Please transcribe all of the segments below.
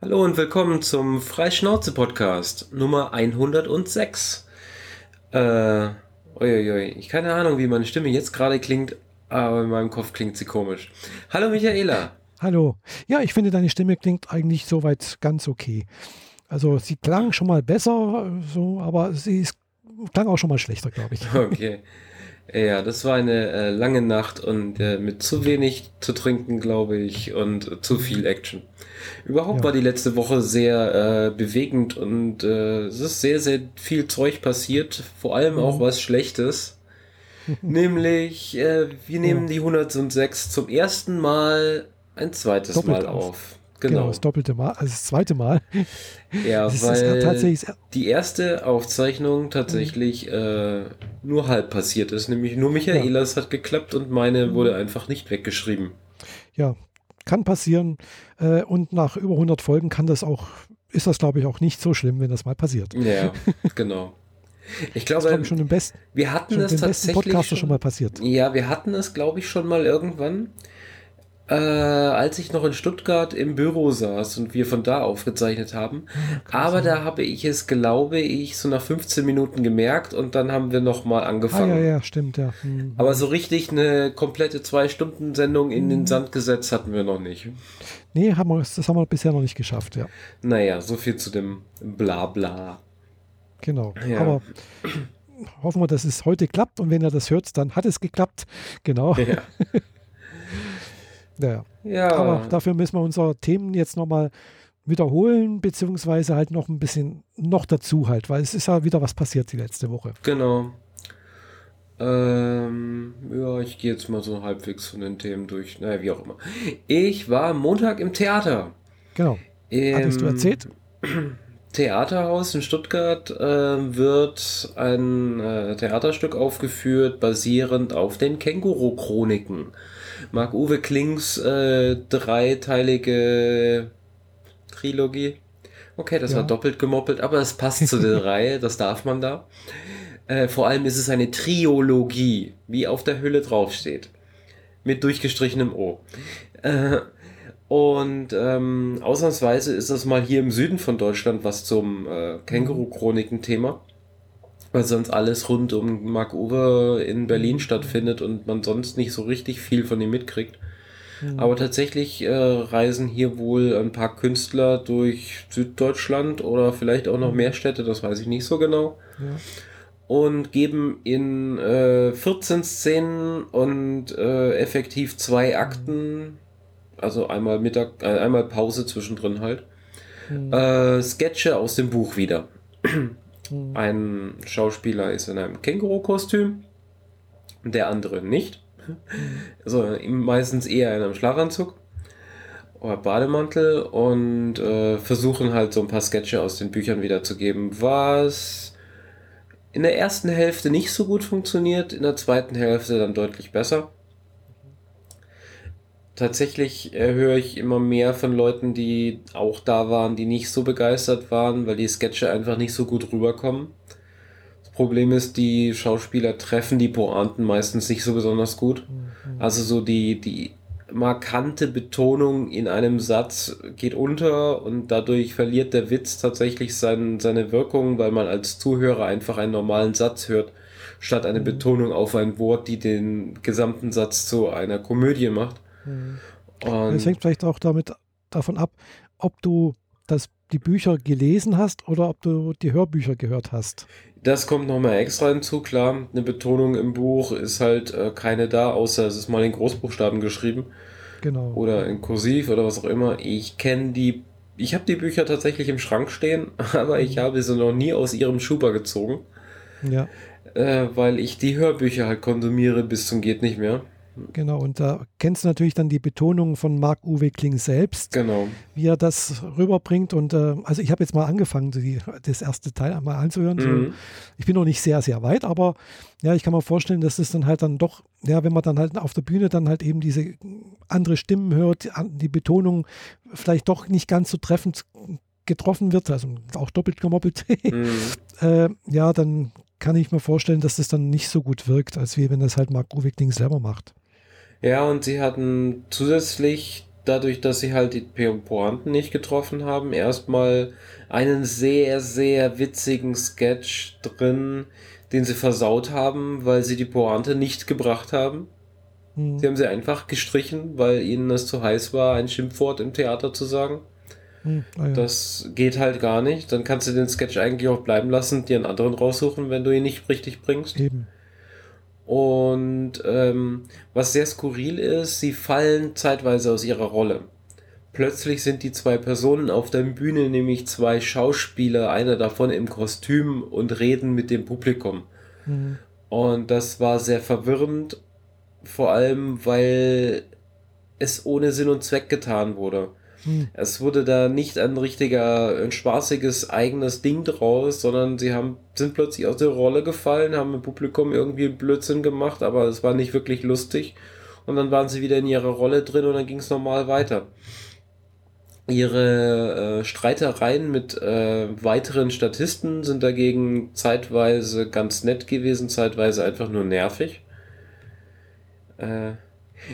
Hallo und willkommen zum Freischnauze-Podcast Nummer 106. Äh, uiuiui, ich keine Ahnung, wie meine Stimme jetzt gerade klingt, aber in meinem Kopf klingt sie komisch. Hallo Michaela. Hallo. Ja, ich finde, deine Stimme klingt eigentlich soweit ganz okay. Also sie klang schon mal besser, so, aber sie ist, klang auch schon mal schlechter, glaube ich. Okay. Ja, das war eine äh, lange Nacht und äh, mit zu wenig zu trinken, glaube ich, und äh, zu viel Action. Überhaupt ja. war die letzte Woche sehr äh, bewegend und äh, es ist sehr, sehr viel Zeug passiert, vor allem mhm. auch was Schlechtes. Nämlich, äh, wir nehmen ja. die 106 zum ersten Mal ein zweites Doppelt Mal auf. Genau. genau. das doppelte Mal, also das zweite Mal. Ja, das weil die erste Aufzeichnung tatsächlich äh, nur halb passiert ist. Nämlich nur Michaelas ja. hat geklappt und meine mhm. wurde einfach nicht weggeschrieben. Ja, kann passieren. Äh, und nach über 100 Folgen kann das auch, ist das glaube ich auch nicht so schlimm, wenn das mal passiert. Ja, genau. Ich glaube, das schon im besten, wir hatten es tatsächlich Podcast schon, schon mal passiert. Ja, wir hatten es glaube ich schon mal irgendwann äh, als ich noch in Stuttgart im Büro saß und wir von da aufgezeichnet haben. Ah, Aber da habe ich es, glaube ich, so nach 15 Minuten gemerkt und dann haben wir nochmal angefangen. Ah, ja, ja, stimmt, ja. Mhm. Aber so richtig eine komplette Zwei-Stunden-Sendung in mhm. den Sand gesetzt hatten wir noch nicht. Nee, haben wir, das haben wir bisher noch nicht geschafft, ja. Naja, so viel zu dem Blabla. Genau. Ja. Aber hoffen wir, dass es heute klappt und wenn ihr das hört, dann hat es geklappt. Genau. Ja. Ja. ja. Aber dafür müssen wir unsere Themen jetzt nochmal wiederholen, beziehungsweise halt noch ein bisschen noch dazu halt, weil es ist ja wieder was passiert die letzte Woche. Genau. Ähm, ja, ich gehe jetzt mal so halbwegs von den Themen durch. Naja, wie auch immer. Ich war Montag im Theater. Genau. Im Hattest du erzählt? Theaterhaus in Stuttgart äh, wird ein äh, Theaterstück aufgeführt, basierend auf den Känguru-Chroniken. Marc-Uwe Klings äh, dreiteilige Trilogie. Okay, das ja. war doppelt gemoppelt, aber es passt zu der Reihe, das darf man da. Äh, vor allem ist es eine Triologie, wie auf der Hülle draufsteht. Mit durchgestrichenem O. Äh, und ähm, ausnahmsweise ist das mal hier im Süden von Deutschland was zum äh, Känguru-Chroniken-Thema weil sonst alles rund um Mark Uwe in Berlin mhm. stattfindet und man sonst nicht so richtig viel von ihm mitkriegt. Mhm. Aber tatsächlich äh, reisen hier wohl ein paar Künstler durch Süddeutschland oder vielleicht auch noch mhm. mehr Städte, das weiß ich nicht so genau. Ja. Und geben in äh, 14 Szenen und äh, effektiv zwei mhm. Akten, also einmal Mittag, äh, einmal Pause zwischendrin halt, mhm. Äh, Sketche aus dem Buch wieder. Mhm. Ein Schauspieler ist in einem Känguru-Kostüm, der andere nicht. Also meistens eher in einem Schlafanzug oder Bademantel und äh, versuchen halt so ein paar Sketche aus den Büchern wiederzugeben, was in der ersten Hälfte nicht so gut funktioniert, in der zweiten Hälfte dann deutlich besser tatsächlich äh, höre ich immer mehr von Leuten, die auch da waren, die nicht so begeistert waren, weil die Sketche einfach nicht so gut rüberkommen. Das Problem ist, die Schauspieler treffen die Pointen meistens nicht so besonders gut. Mhm. Also so die, die markante Betonung in einem Satz geht unter und dadurch verliert der Witz tatsächlich sein, seine Wirkung, weil man als Zuhörer einfach einen normalen Satz hört, statt eine mhm. Betonung auf ein Wort, die den gesamten Satz zu einer Komödie macht. Und es hängt vielleicht auch damit davon ab, ob du das, die Bücher gelesen hast oder ob du die Hörbücher gehört hast. Das kommt nochmal extra hinzu, klar. Eine Betonung im Buch ist halt äh, keine da, außer es ist mal in Großbuchstaben geschrieben. Genau. Oder in Kursiv oder was auch immer. Ich kenne die, ich habe die Bücher tatsächlich im Schrank stehen, aber ich mhm. habe sie noch nie aus ihrem Schuber gezogen. Ja. Äh, weil ich die Hörbücher halt konsumiere bis zum geht nicht mehr. Genau, und da kennst du natürlich dann die Betonung von Marc-Uwe Kling selbst, genau. wie er das rüberbringt. Und äh, also ich habe jetzt mal angefangen, die, das erste Teil einmal anzuhören. Mhm. Ich bin noch nicht sehr, sehr weit, aber ja, ich kann mir vorstellen, dass es dann halt dann doch, ja, wenn man dann halt auf der Bühne dann halt eben diese andere Stimmen hört, die Betonung vielleicht doch nicht ganz so treffend getroffen wird, also auch doppelt gemoppelt, mhm. äh, ja, dann kann ich mir vorstellen, dass das dann nicht so gut wirkt, als wie wenn das halt Mark Uwe Kling selber macht. Ja, und sie hatten zusätzlich dadurch, dass sie halt die Pointen nicht getroffen haben, erstmal einen sehr, sehr witzigen Sketch drin, den sie versaut haben, weil sie die Pointe nicht gebracht haben. Hm. Sie haben sie einfach gestrichen, weil ihnen es zu heiß war, ein Schimpfwort im Theater zu sagen. Hm, ja. Das geht halt gar nicht. Dann kannst du den Sketch eigentlich auch bleiben lassen, dir einen anderen raussuchen, wenn du ihn nicht richtig bringst. Eben. Und ähm, was sehr skurril ist, sie fallen zeitweise aus ihrer Rolle. Plötzlich sind die zwei Personen auf der Bühne, nämlich zwei Schauspieler, einer davon im Kostüm und reden mit dem Publikum. Mhm. Und das war sehr verwirrend, vor allem weil es ohne Sinn und Zweck getan wurde. Hm. Es wurde da nicht ein richtiger, ein spaßiges eigenes Ding draus, sondern sie haben, sind plötzlich aus der Rolle gefallen, haben im Publikum irgendwie Blödsinn gemacht, aber es war nicht wirklich lustig. Und dann waren sie wieder in ihrer Rolle drin und dann ging es normal weiter. Ihre äh, Streitereien mit äh, weiteren Statisten sind dagegen zeitweise ganz nett gewesen, zeitweise einfach nur nervig. Äh,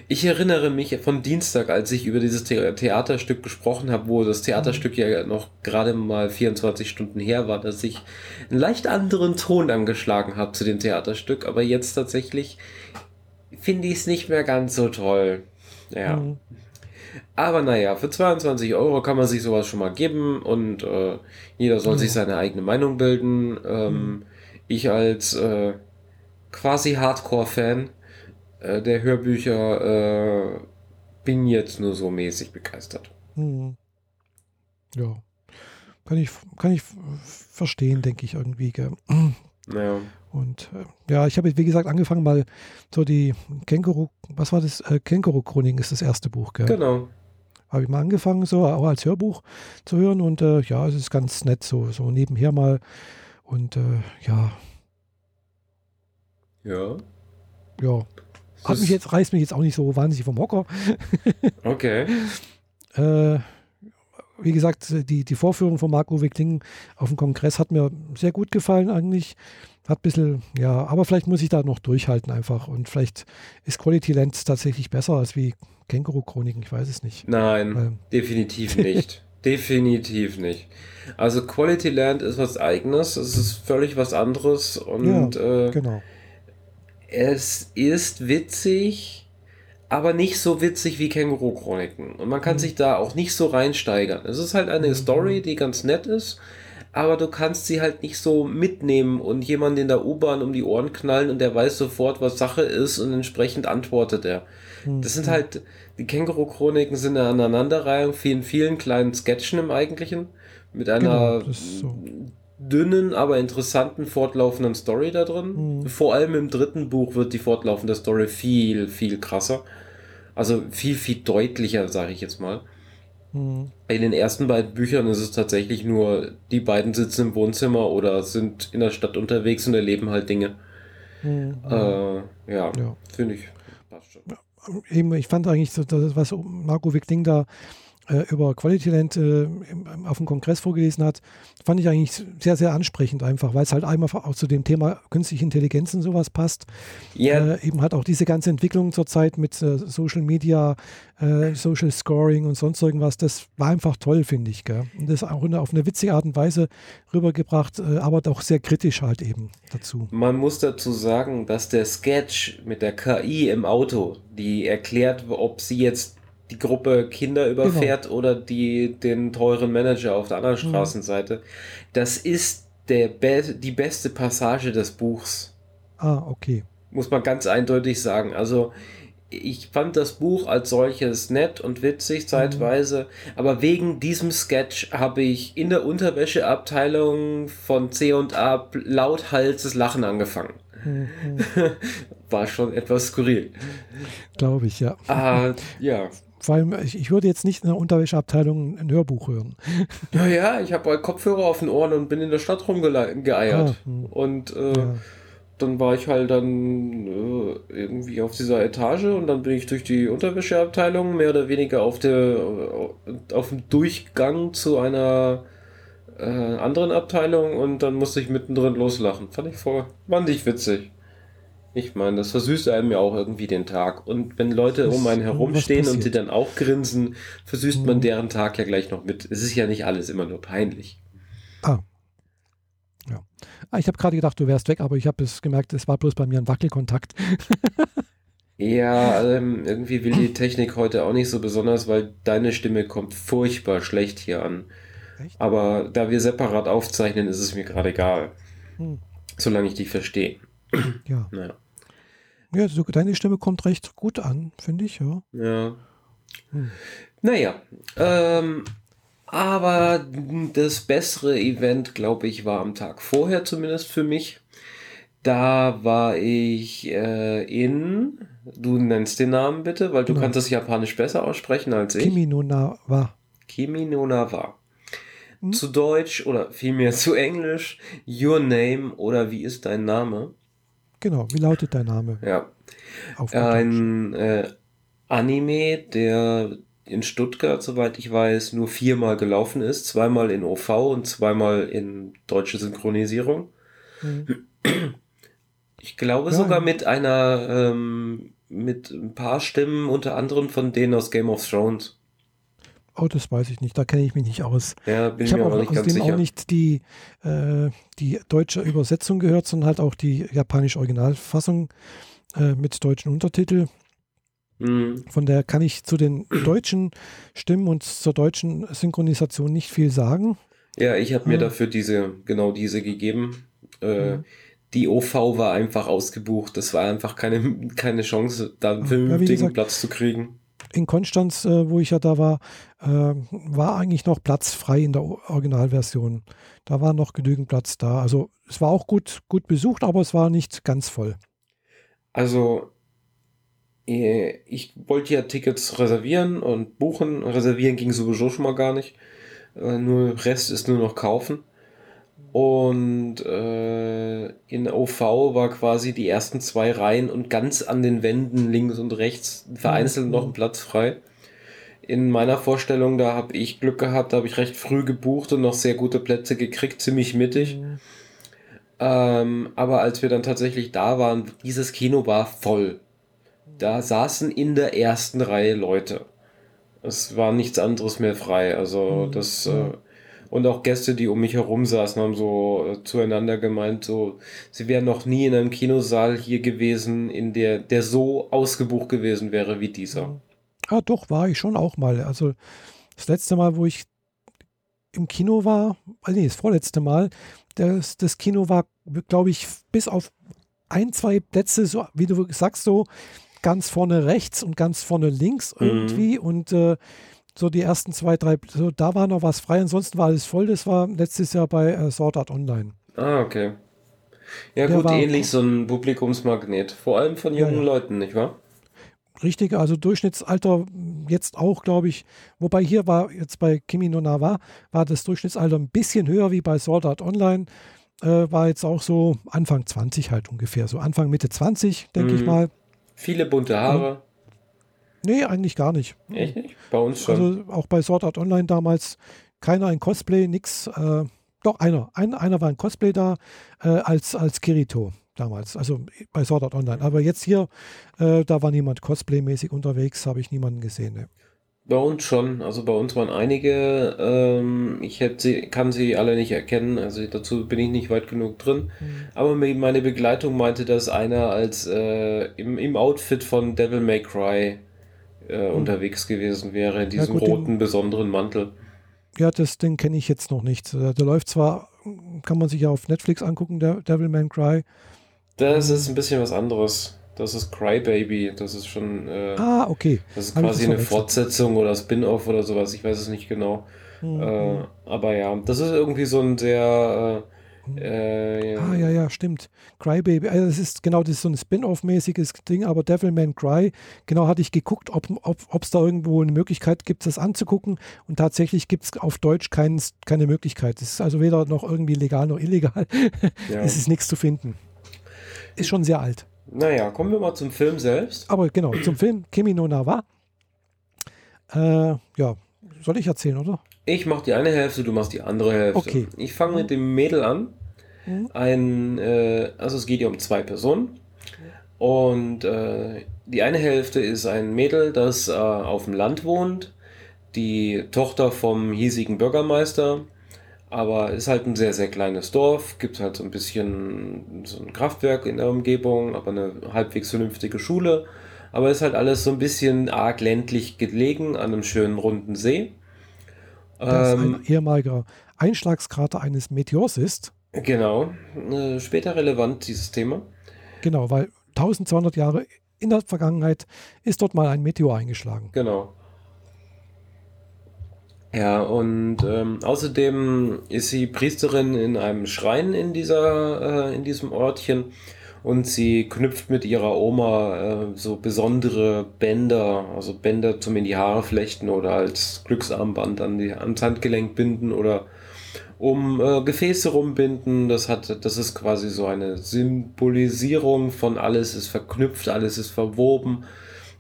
ich erinnere mich von Dienstag, als ich über dieses The Theaterstück gesprochen habe, wo das Theaterstück ja noch gerade mal 24 Stunden her war, dass ich einen leicht anderen Ton angeschlagen habe zu dem Theaterstück, aber jetzt tatsächlich finde ich es nicht mehr ganz so toll. Ja. Mhm. Aber naja, für 22 Euro kann man sich sowas schon mal geben und äh, jeder soll mhm. sich seine eigene Meinung bilden. Ähm, mhm. Ich als äh, quasi Hardcore-Fan äh, der Hörbücher äh, bin jetzt nur so mäßig begeistert. Hm. Ja. Kann ich, kann ich verstehen, denke ich irgendwie. Gell? Naja. Und äh, ja, ich habe, wie gesagt, angefangen mal so die Känguru, was war das? Äh, Känguru-Chroniken ist das erste Buch, gell? Genau. Habe ich mal angefangen, so auch als Hörbuch zu hören und äh, ja, es ist ganz nett, so, so nebenher mal. Und äh, ja. Ja. Ja. Hat mich jetzt, reißt mich jetzt auch nicht so wahnsinnig vom Hocker. Okay. äh, wie gesagt, die, die Vorführung von Marco Kling auf dem Kongress hat mir sehr gut gefallen eigentlich. Hat ein bisschen, ja, aber vielleicht muss ich da noch durchhalten einfach. Und vielleicht ist Quality Land tatsächlich besser als wie Känguru-Chroniken, ich weiß es nicht. Nein, Weil, definitiv nicht. definitiv nicht. Also Quality Land ist was eigenes, es ist völlig was anderes und ja, äh, genau es ist witzig, aber nicht so witzig wie Känguru-Chroniken. Und man kann mhm. sich da auch nicht so reinsteigern. Es ist halt eine mhm. Story, die ganz nett ist, aber du kannst sie halt nicht so mitnehmen und jemanden in der U-Bahn um die Ohren knallen und der weiß sofort, was Sache ist und entsprechend antwortet er. Mhm. Das sind halt, die Känguru-Chroniken sind eine Aneinanderreihung vielen, vielen kleinen Sketchen im Eigentlichen mit einer genau, so dünnen, aber interessanten fortlaufenden Story da drin. Mhm. Vor allem im dritten Buch wird die fortlaufende Story viel, viel krasser. Also viel, viel deutlicher, sage ich jetzt mal. Mhm. In den ersten beiden Büchern ist es tatsächlich nur, die beiden sitzen im Wohnzimmer oder sind in der Stadt unterwegs und erleben halt Dinge. Mhm. Äh, ja, ja. finde ich. Passt schon. Eben, ich fand eigentlich, so, das, was Marco Wickling da über Quality Land äh, auf dem Kongress vorgelesen hat, fand ich eigentlich sehr, sehr ansprechend einfach, weil es halt einmal auch zu dem Thema künstliche Intelligenz und sowas passt. Yeah. Äh, eben hat auch diese ganze Entwicklung zurzeit mit äh, Social Media, äh, Social Scoring und sonst irgendwas, das war einfach toll, finde ich. Gell? Und das auch auf eine witzige Art und Weise rübergebracht, äh, aber doch sehr kritisch halt eben dazu. Man muss dazu sagen, dass der Sketch mit der KI im Auto, die erklärt, ob sie jetzt die Gruppe Kinder überfährt genau. oder die den teuren Manager auf der anderen mhm. Straßenseite. Das ist der Be die beste Passage des Buchs. Ah, okay. Muss man ganz eindeutig sagen. Also ich fand das Buch als solches nett und witzig zeitweise, mhm. aber wegen diesem Sketch habe ich in der Unterwäscheabteilung von C&A lauthalses Lachen angefangen. Mhm. War schon etwas skurril. Glaube ich, ja. Ah, ja. Vor allem, ich, ich würde jetzt nicht in der Unterwäscheabteilung ein Hörbuch hören. Naja, ich habe halt Kopfhörer auf den Ohren und bin in der Stadt rumgeeiert. Ah, hm. und äh, ja. dann war ich halt dann äh, irgendwie auf dieser Etage und dann bin ich durch die Unterwäscheabteilung mehr oder weniger auf der äh, auf dem Durchgang zu einer äh, anderen Abteilung und dann musste ich mittendrin loslachen. Fand ich voll, fand ich witzig. Ich meine, das versüßt einem ja auch irgendwie den Tag. Und wenn Leute um einen herumstehen und sie dann auch grinsen, versüßt mhm. man deren Tag ja gleich noch mit. Es ist ja nicht alles immer nur peinlich. Ah. Ja. Ah, ich habe gerade gedacht, du wärst weg, aber ich habe es gemerkt, es war bloß bei mir ein Wackelkontakt. ja, ähm, irgendwie will die Technik heute auch nicht so besonders, weil deine Stimme kommt furchtbar schlecht hier an. Echt? Aber da wir separat aufzeichnen, ist es mir gerade egal. Hm. Solange ich dich verstehe. Ja. Naja. Ja, so, deine Stimme kommt recht gut an, finde ich, ja. Ja. Hm. Naja, ähm, aber das bessere Event, glaube ich, war am Tag vorher zumindest für mich. Da war ich äh, in, du nennst den Namen bitte, weil du genau. kannst das Japanisch besser aussprechen als ich. Kimi no Na wa. Kimi no Na wa. Hm? Zu Deutsch oder vielmehr zu Englisch Your Name oder wie ist dein Name? Genau, wie lautet dein Name? Ja. Ein äh, Anime, der in Stuttgart, soweit ich weiß, nur viermal gelaufen ist. Zweimal in OV und zweimal in deutsche Synchronisierung. Mhm. Ich glaube ja, sogar mit einer, ähm, mit ein paar Stimmen, unter anderem von denen aus Game of Thrones. Oh, das weiß ich nicht, da kenne ich mich nicht aus. Ja, bin ich habe auch nicht ganz sicher. auch nicht die, äh, die deutsche Übersetzung gehört, sondern halt auch die japanische Originalfassung äh, mit deutschen Untertitel. Mhm. Von daher kann ich zu den deutschen Stimmen und zur deutschen Synchronisation nicht viel sagen. Ja, ich habe mir äh, dafür diese, genau diese gegeben. Mhm. Die OV war einfach ausgebucht. Das war einfach keine, keine Chance, da einen vernünftigen ja, Platz zu kriegen in Konstanz, äh, wo ich ja da war, äh, war eigentlich noch Platz frei in der Originalversion. Da war noch genügend Platz da. Also es war auch gut, gut besucht, aber es war nicht ganz voll. Also äh, ich wollte ja Tickets reservieren und buchen. Reservieren ging sowieso schon mal gar nicht. Äh, nur Rest ist nur noch kaufen. Und äh, in OV war quasi die ersten zwei Reihen und ganz an den Wänden links und rechts vereinzelt mhm. noch ein Platz frei. In meiner Vorstellung, da habe ich Glück gehabt, da habe ich recht früh gebucht und noch sehr gute Plätze gekriegt, ziemlich mittig. Mhm. Ähm, aber als wir dann tatsächlich da waren, dieses Kino war voll. Da saßen in der ersten Reihe Leute. Es war nichts anderes mehr frei. Also mhm. das äh, und auch Gäste, die um mich herum saßen, haben so äh, zueinander gemeint, so, sie wären noch nie in einem Kinosaal hier gewesen, in der, der so ausgebucht gewesen wäre wie dieser. Ah, doch, war ich schon auch mal. Also das letzte Mal, wo ich im Kino war, also nee, das vorletzte Mal, das, das Kino war, glaube ich, bis auf ein, zwei Plätze, so wie du sagst, so ganz vorne rechts und ganz vorne links mhm. irgendwie. Mhm. Und äh, so die ersten zwei, drei, so da war noch was frei, ansonsten war alles voll. Das war letztes Jahr bei äh, Sword Art Online. Ah, okay. Ja, Der gut, ähnlich so ein Publikumsmagnet. Vor allem von jungen ja, ja. Leuten, nicht wahr? Richtig, also Durchschnittsalter jetzt auch, glaube ich, wobei hier war jetzt bei Kimi no Nawa, war das Durchschnittsalter ein bisschen höher wie bei Sword Art Online. Äh, war jetzt auch so Anfang 20 halt ungefähr, so Anfang Mitte 20, denke mhm. ich mal. Viele bunte Haare. Nee, eigentlich gar nicht. Echt nicht? Bei uns schon. Also auch bei Sword Art Online damals keiner in Cosplay, nix. Äh, doch, einer. Ein, einer war in Cosplay da äh, als, als Kirito damals. Also bei Sword Art Online. Aber jetzt hier, äh, da war niemand Cosplay-mäßig unterwegs, habe ich niemanden gesehen. Ne. Bei uns schon. Also bei uns waren einige. Ähm, ich sie, kann sie alle nicht erkennen. Also dazu bin ich nicht weit genug drin. Mhm. Aber meine Begleitung meinte, dass einer als äh, im, im Outfit von Devil May Cry äh, hm. unterwegs gewesen wäre, in diesem ja, gut, roten den, besonderen Mantel. Ja, das Ding kenne ich jetzt noch nicht. Der, der, läuft zwar, kann man sich ja auf Netflix angucken, der Devilman Cry. Das ist ein bisschen was anderes. Das ist Crybaby. Das ist schon. Äh, ah, okay. Das ist quasi eine Fortsetzung oder Spin-off oder sowas. Ich weiß es nicht genau. Mhm. Äh, aber ja, das ist irgendwie so ein sehr. Äh, ah, ja, ja, stimmt. Crybaby, also das ist genau das ist so ein Spin-off-mäßiges Ding, aber Devilman Cry, genau hatte ich geguckt, ob es ob, da irgendwo eine Möglichkeit gibt, das anzugucken und tatsächlich gibt es auf Deutsch kein, keine Möglichkeit. Es ist also weder noch irgendwie legal noch illegal. Ja. es ist nichts zu finden. Ist schon sehr alt. Naja, kommen wir mal zum Film selbst. Aber genau, zum Film Kimi no Nawa. Äh, ja, soll ich erzählen, oder? Ich mache die eine Hälfte, du machst die andere Hälfte. Okay. Ich fange mit dem Mädel an. Mhm. Ein, äh, also es geht ja um zwei Personen. Und äh, die eine Hälfte ist ein Mädel, das äh, auf dem Land wohnt, die Tochter vom hiesigen Bürgermeister, aber ist halt ein sehr, sehr kleines Dorf, gibt halt so ein bisschen so ein Kraftwerk in der Umgebung, aber eine halbwegs vernünftige Schule. Aber ist halt alles so ein bisschen arg ländlich gelegen an einem schönen runden See. Das ähm, ein ehemaliger Einschlagskrater eines Meteors ist. Genau, äh, später relevant dieses Thema. Genau, weil 1200 Jahre in der Vergangenheit ist dort mal ein Meteor eingeschlagen. Genau. Ja, und ähm, außerdem ist sie Priesterin in einem Schrein in, dieser, äh, in diesem Ortchen und sie knüpft mit ihrer Oma äh, so besondere Bänder, also Bänder zum in die Haare flechten oder als Glücksarmband an die, ans Handgelenk binden oder um äh, Gefäße rumbinden. Das hat, das ist quasi so eine Symbolisierung von alles ist verknüpft, alles ist verwoben,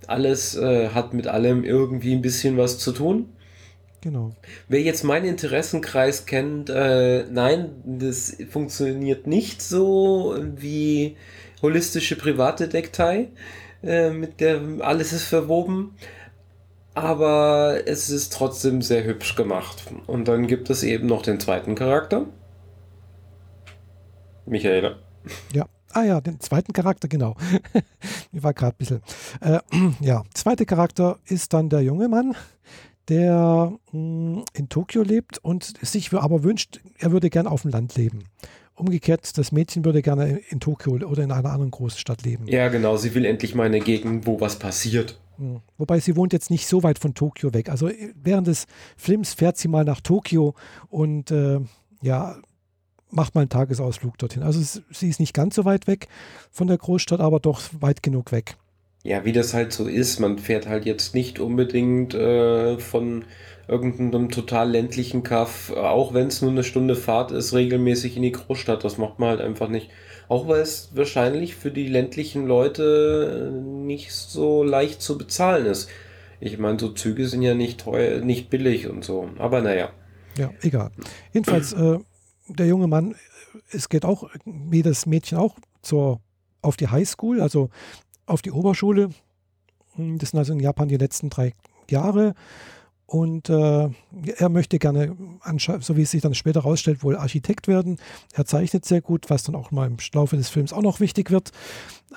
alles äh, hat mit allem irgendwie ein bisschen was zu tun. Genau. Wer jetzt meinen Interessenkreis kennt, äh, nein, das funktioniert nicht so wie holistische Privatdetektei, äh, mit der alles ist verwoben aber es ist trotzdem sehr hübsch gemacht. Und dann gibt es eben noch den zweiten Charakter. Michaela. Ja. Ah ja, den zweiten Charakter, genau. Ich war gerade ein bisschen. Äh, ja, zweiter Charakter ist dann der junge Mann, der mh, hm, in Tokio lebt und sich aber wünscht, er würde gerne auf dem Land leben. Umgekehrt, das Mädchen würde gerne in Tokio oder in einer anderen großen Stadt leben. Ja, genau, sie will endlich mal eine Gegend, wo was passiert. Hm. Wobei sie wohnt jetzt nicht so weit von Tokio weg. Also äh, während des Films fährt sie mal nach Tokio und äh, ja, macht mal einen Tagesausflug dorthin. Also sie ist nicht ganz so weit weg von der Großstadt, aber doch weit genug weg. Ja, wie das halt so ist, man fährt halt jetzt nicht unbedingt äh, von irgendeinem total ländlichen Kaff, auch wenn es nur eine Stunde Fahrt ist, regelmäßig in die Großstadt. Das macht man halt einfach nicht. Auch weil es wahrscheinlich für die ländlichen Leute äh, nicht so leicht zu bezahlen ist. Ich meine, so Züge sind ja nicht teuer, nicht billig und so. Aber naja. Ja, egal. Jedenfalls, äh, der junge Mann, es geht auch, wie das Mädchen auch, zur, auf die Highschool, also auf die Oberschule. Das sind also in Japan die letzten drei Jahre. Und äh, er möchte gerne, so wie es sich dann später herausstellt, wohl Architekt werden. Er zeichnet sehr gut, was dann auch mal im Laufe des Films auch noch wichtig wird.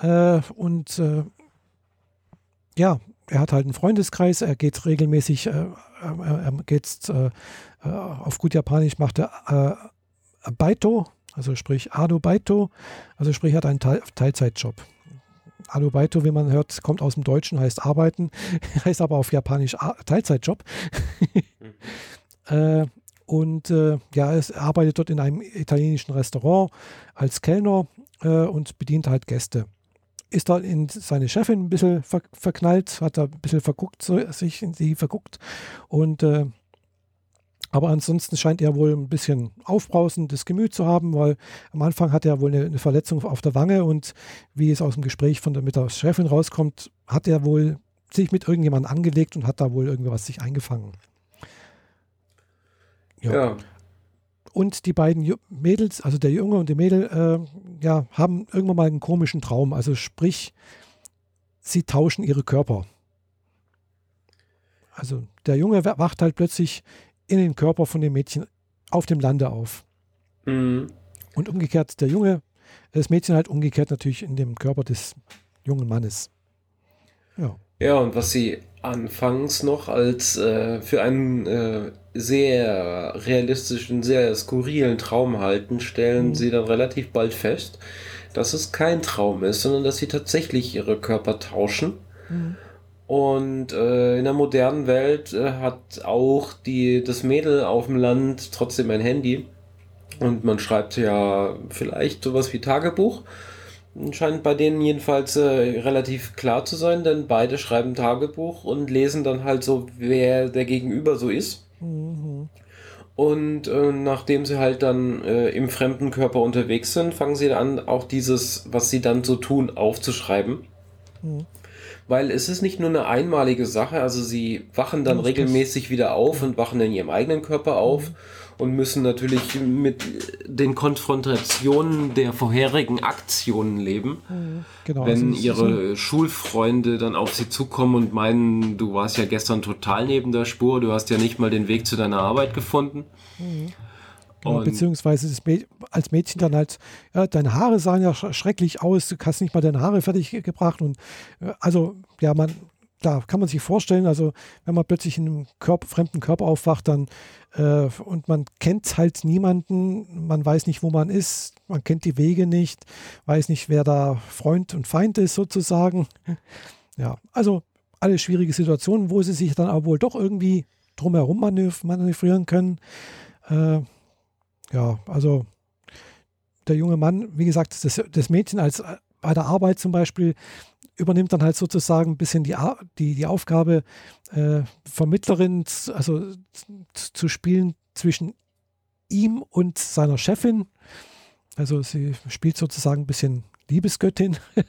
Äh, und äh, ja, er hat halt einen Freundeskreis, er geht regelmäßig, äh, er, er geht äh, äh, auf gut Japanisch, macht er Baito, also sprich Ado Baito, also sprich er hat einen Teil Teilzeitjob. Alubaito, wie man hört, kommt aus dem Deutschen, heißt arbeiten, heißt aber auf Japanisch Teilzeitjob. mhm. äh, und äh, ja, er arbeitet dort in einem italienischen Restaurant als Kellner äh, und bedient halt Gäste. Ist da in seine Chefin ein bisschen ver verknallt, hat da ein bisschen verguckt, sich in sie verguckt und äh, aber ansonsten scheint er wohl ein bisschen aufbrausendes Gemüt zu haben, weil am Anfang hat er wohl eine, eine Verletzung auf der Wange und wie es aus dem Gespräch von der, mit der Chefin rauskommt, hat er wohl sich mit irgendjemandem angelegt und hat da wohl irgendwas sich eingefangen. Ja. ja. Und die beiden Mädels, also der Junge und die Mädel, äh, ja, haben irgendwann mal einen komischen Traum. Also sprich, sie tauschen ihre Körper. Also der Junge wacht halt plötzlich in den Körper von dem Mädchen auf dem Lande auf. Mhm. Und umgekehrt der Junge, das Mädchen halt umgekehrt natürlich in dem Körper des jungen Mannes. Ja. Ja, und was sie anfangs noch als äh, für einen äh, sehr realistischen, sehr skurrilen Traum halten, stellen mhm. sie dann relativ bald fest, dass es kein Traum ist, sondern dass sie tatsächlich ihre Körper tauschen. Mhm. Und äh, in der modernen Welt äh, hat auch die, das Mädel auf dem Land trotzdem ein Handy. Und man schreibt ja vielleicht sowas wie Tagebuch. Scheint bei denen jedenfalls äh, relativ klar zu sein, denn beide schreiben Tagebuch und lesen dann halt so, wer der Gegenüber so ist. Mhm. Und äh, nachdem sie halt dann äh, im fremden Körper unterwegs sind, fangen sie an, auch dieses, was sie dann so tun, aufzuschreiben. Mhm. Weil es ist nicht nur eine einmalige Sache, also sie wachen dann regelmäßig wieder auf und wachen in ihrem eigenen Körper auf. Mhm und müssen natürlich mit den Konfrontationen der vorherigen Aktionen leben. Mhm. Genau, Wenn also ihre so Schulfreunde dann auf sie zukommen und meinen, du warst ja gestern total neben der Spur, du hast ja nicht mal den Weg zu deiner Arbeit gefunden. Mhm. Genau, beziehungsweise als Mädchen dann halt, ja, deine Haare sahen ja schrecklich aus, du hast nicht mal deine Haare fertig gebracht und äh, also ja, man da kann man sich vorstellen, also wenn man plötzlich in einem Körper, fremden Körper aufwacht, dann äh, und man kennt halt niemanden, man weiß nicht, wo man ist, man kennt die Wege nicht, weiß nicht, wer da Freund und Feind ist sozusagen. Ja, also alle schwierige Situationen, wo sie sich dann aber wohl doch irgendwie drumherum manövrieren können. Äh, ja, also der junge Mann, wie gesagt, das, das Mädchen als bei der Arbeit zum Beispiel übernimmt dann halt sozusagen ein bisschen die, die, die Aufgabe, äh, Vermittlerin also zu spielen zwischen ihm und seiner Chefin. Also sie spielt sozusagen ein bisschen Liebesgöttin.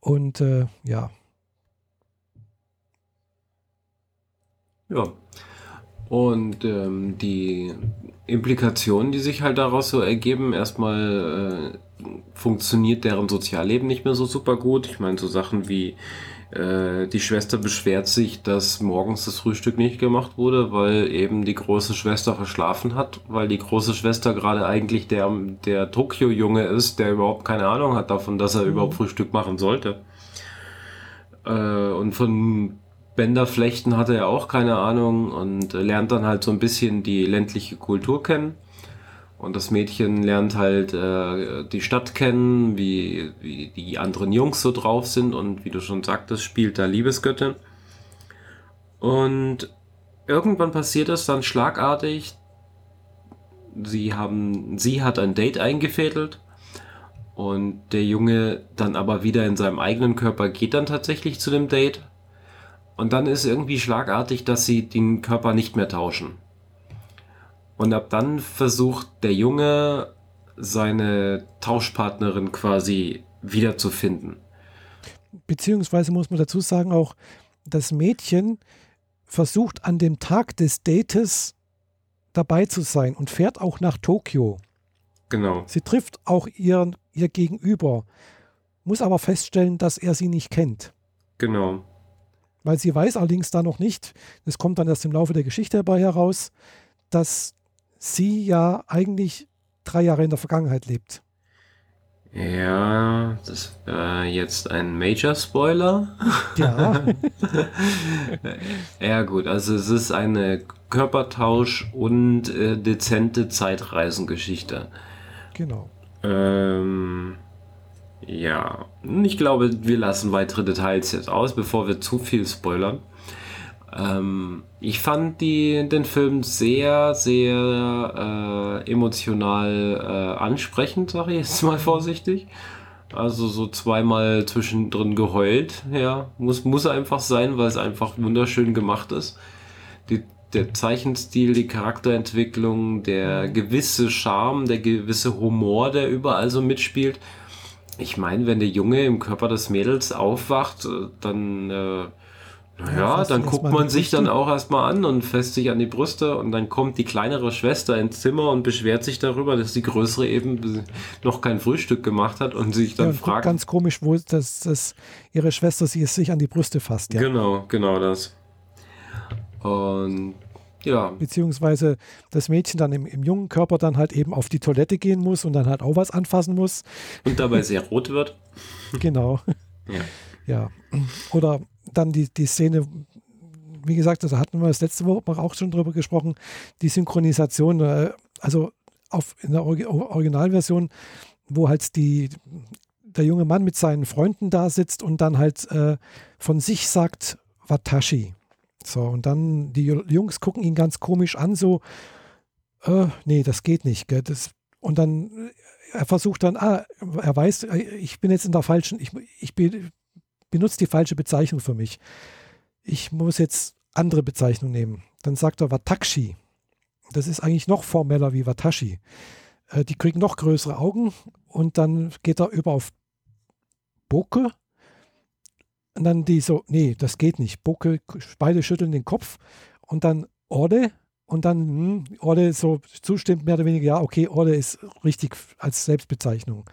und äh, ja. Ja. Und ähm, die Implikationen, die sich halt daraus so ergeben, erstmal äh, funktioniert deren Sozialleben nicht mehr so super gut. Ich meine, so Sachen wie äh, die Schwester beschwert sich, dass morgens das Frühstück nicht gemacht wurde, weil eben die große Schwester verschlafen hat, weil die große Schwester gerade eigentlich der, der Tokio-Junge ist, der überhaupt keine Ahnung hat davon, dass er mhm. überhaupt Frühstück machen sollte. Äh, und von Bänderflechten hat er ja auch keine Ahnung und lernt dann halt so ein bisschen die ländliche Kultur kennen. Und das Mädchen lernt halt äh, die Stadt kennen, wie, wie die anderen Jungs so drauf sind und wie du schon sagtest, spielt da Liebesgöttin. Und irgendwann passiert es dann schlagartig. Sie haben, sie hat ein Date eingefädelt und der Junge dann aber wieder in seinem eigenen Körper geht dann tatsächlich zu dem Date. Und dann ist irgendwie schlagartig, dass sie den Körper nicht mehr tauschen. Und ab dann versucht der Junge seine Tauschpartnerin quasi wiederzufinden. Beziehungsweise muss man dazu sagen, auch das Mädchen versucht an dem Tag des Dates dabei zu sein und fährt auch nach Tokio. Genau. Sie trifft auch ihr, ihr Gegenüber, muss aber feststellen, dass er sie nicht kennt. Genau. Weil sie weiß allerdings da noch nicht, das kommt dann erst im Laufe der Geschichte dabei heraus, dass sie ja eigentlich drei Jahre in der Vergangenheit lebt. Ja, das wäre jetzt ein Major-Spoiler. Ja. ja, gut, also es ist eine Körpertausch- und äh, dezente Zeitreisengeschichte. Genau. Ähm, ja, ich glaube, wir lassen weitere Details jetzt aus, bevor wir zu viel spoilern. Ähm, ich fand die, den Film sehr, sehr äh, emotional äh, ansprechend, sage ich jetzt mal vorsichtig. Also so zweimal zwischendrin geheult, ja, muss, muss einfach sein, weil es einfach wunderschön gemacht ist. Die, der Zeichenstil, die Charakterentwicklung, der gewisse Charme, der gewisse Humor, der überall so mitspielt. Ich meine, wenn der Junge im Körper des Mädels aufwacht, äh, dann äh, naja, dann guckt man sich dann auch erstmal an und fässt sich an die Brüste und dann kommt die kleinere Schwester ins Zimmer und beschwert sich darüber, dass die größere eben noch kein Frühstück gemacht hat und sich dann ja, fragt. Ganz komisch, wo das, das ihre Schwester sie sich an die Brüste fasst. Ja. Genau, genau das. Und ja. Beziehungsweise das Mädchen dann im, im jungen Körper dann halt eben auf die Toilette gehen muss und dann halt auch was anfassen muss. Und dabei sehr rot wird. Genau. Ja. Ja. Oder dann die, die Szene, wie gesagt, da hatten wir das letzte Woche auch schon drüber gesprochen, die Synchronisation, äh, also auf, in der Originalversion, wo halt die, der junge Mann mit seinen Freunden da sitzt und dann halt äh, von sich sagt, Watashi. So, und dann die Jungs gucken ihn ganz komisch an, so, äh, nee, das geht nicht. Gell? Das, und dann, äh, er versucht dann, ah, er weiß, äh, ich bin jetzt in der falschen, ich, ich bin, benutzt die falsche Bezeichnung für mich. Ich muss jetzt andere Bezeichnung nehmen. Dann sagt er Watashi. Das ist eigentlich noch formeller wie Watashi. Äh, die kriegen noch größere Augen und dann geht er über auf Boke. Und dann die so, nee, das geht nicht. Bucke, beide schütteln den Kopf und dann Orde und dann hm, Orde so zustimmt, mehr oder weniger, ja, okay, Orde ist richtig als Selbstbezeichnung.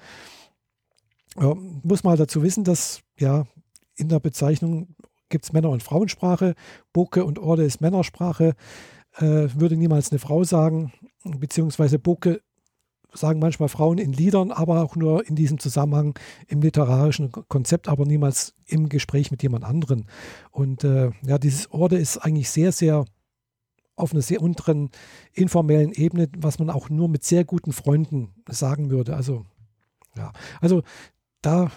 Ja, muss mal dazu wissen, dass ja in der Bezeichnung gibt es Männer- und Frauensprache. Bucke und Orde ist Männersprache. Äh, würde niemals eine Frau sagen, beziehungsweise Bucke sagen manchmal Frauen in Liedern, aber auch nur in diesem Zusammenhang im literarischen Konzept, aber niemals im Gespräch mit jemand anderen. Und äh, ja, dieses Orde ist eigentlich sehr, sehr auf einer sehr unteren informellen Ebene, was man auch nur mit sehr guten Freunden sagen würde. Also, ja, also da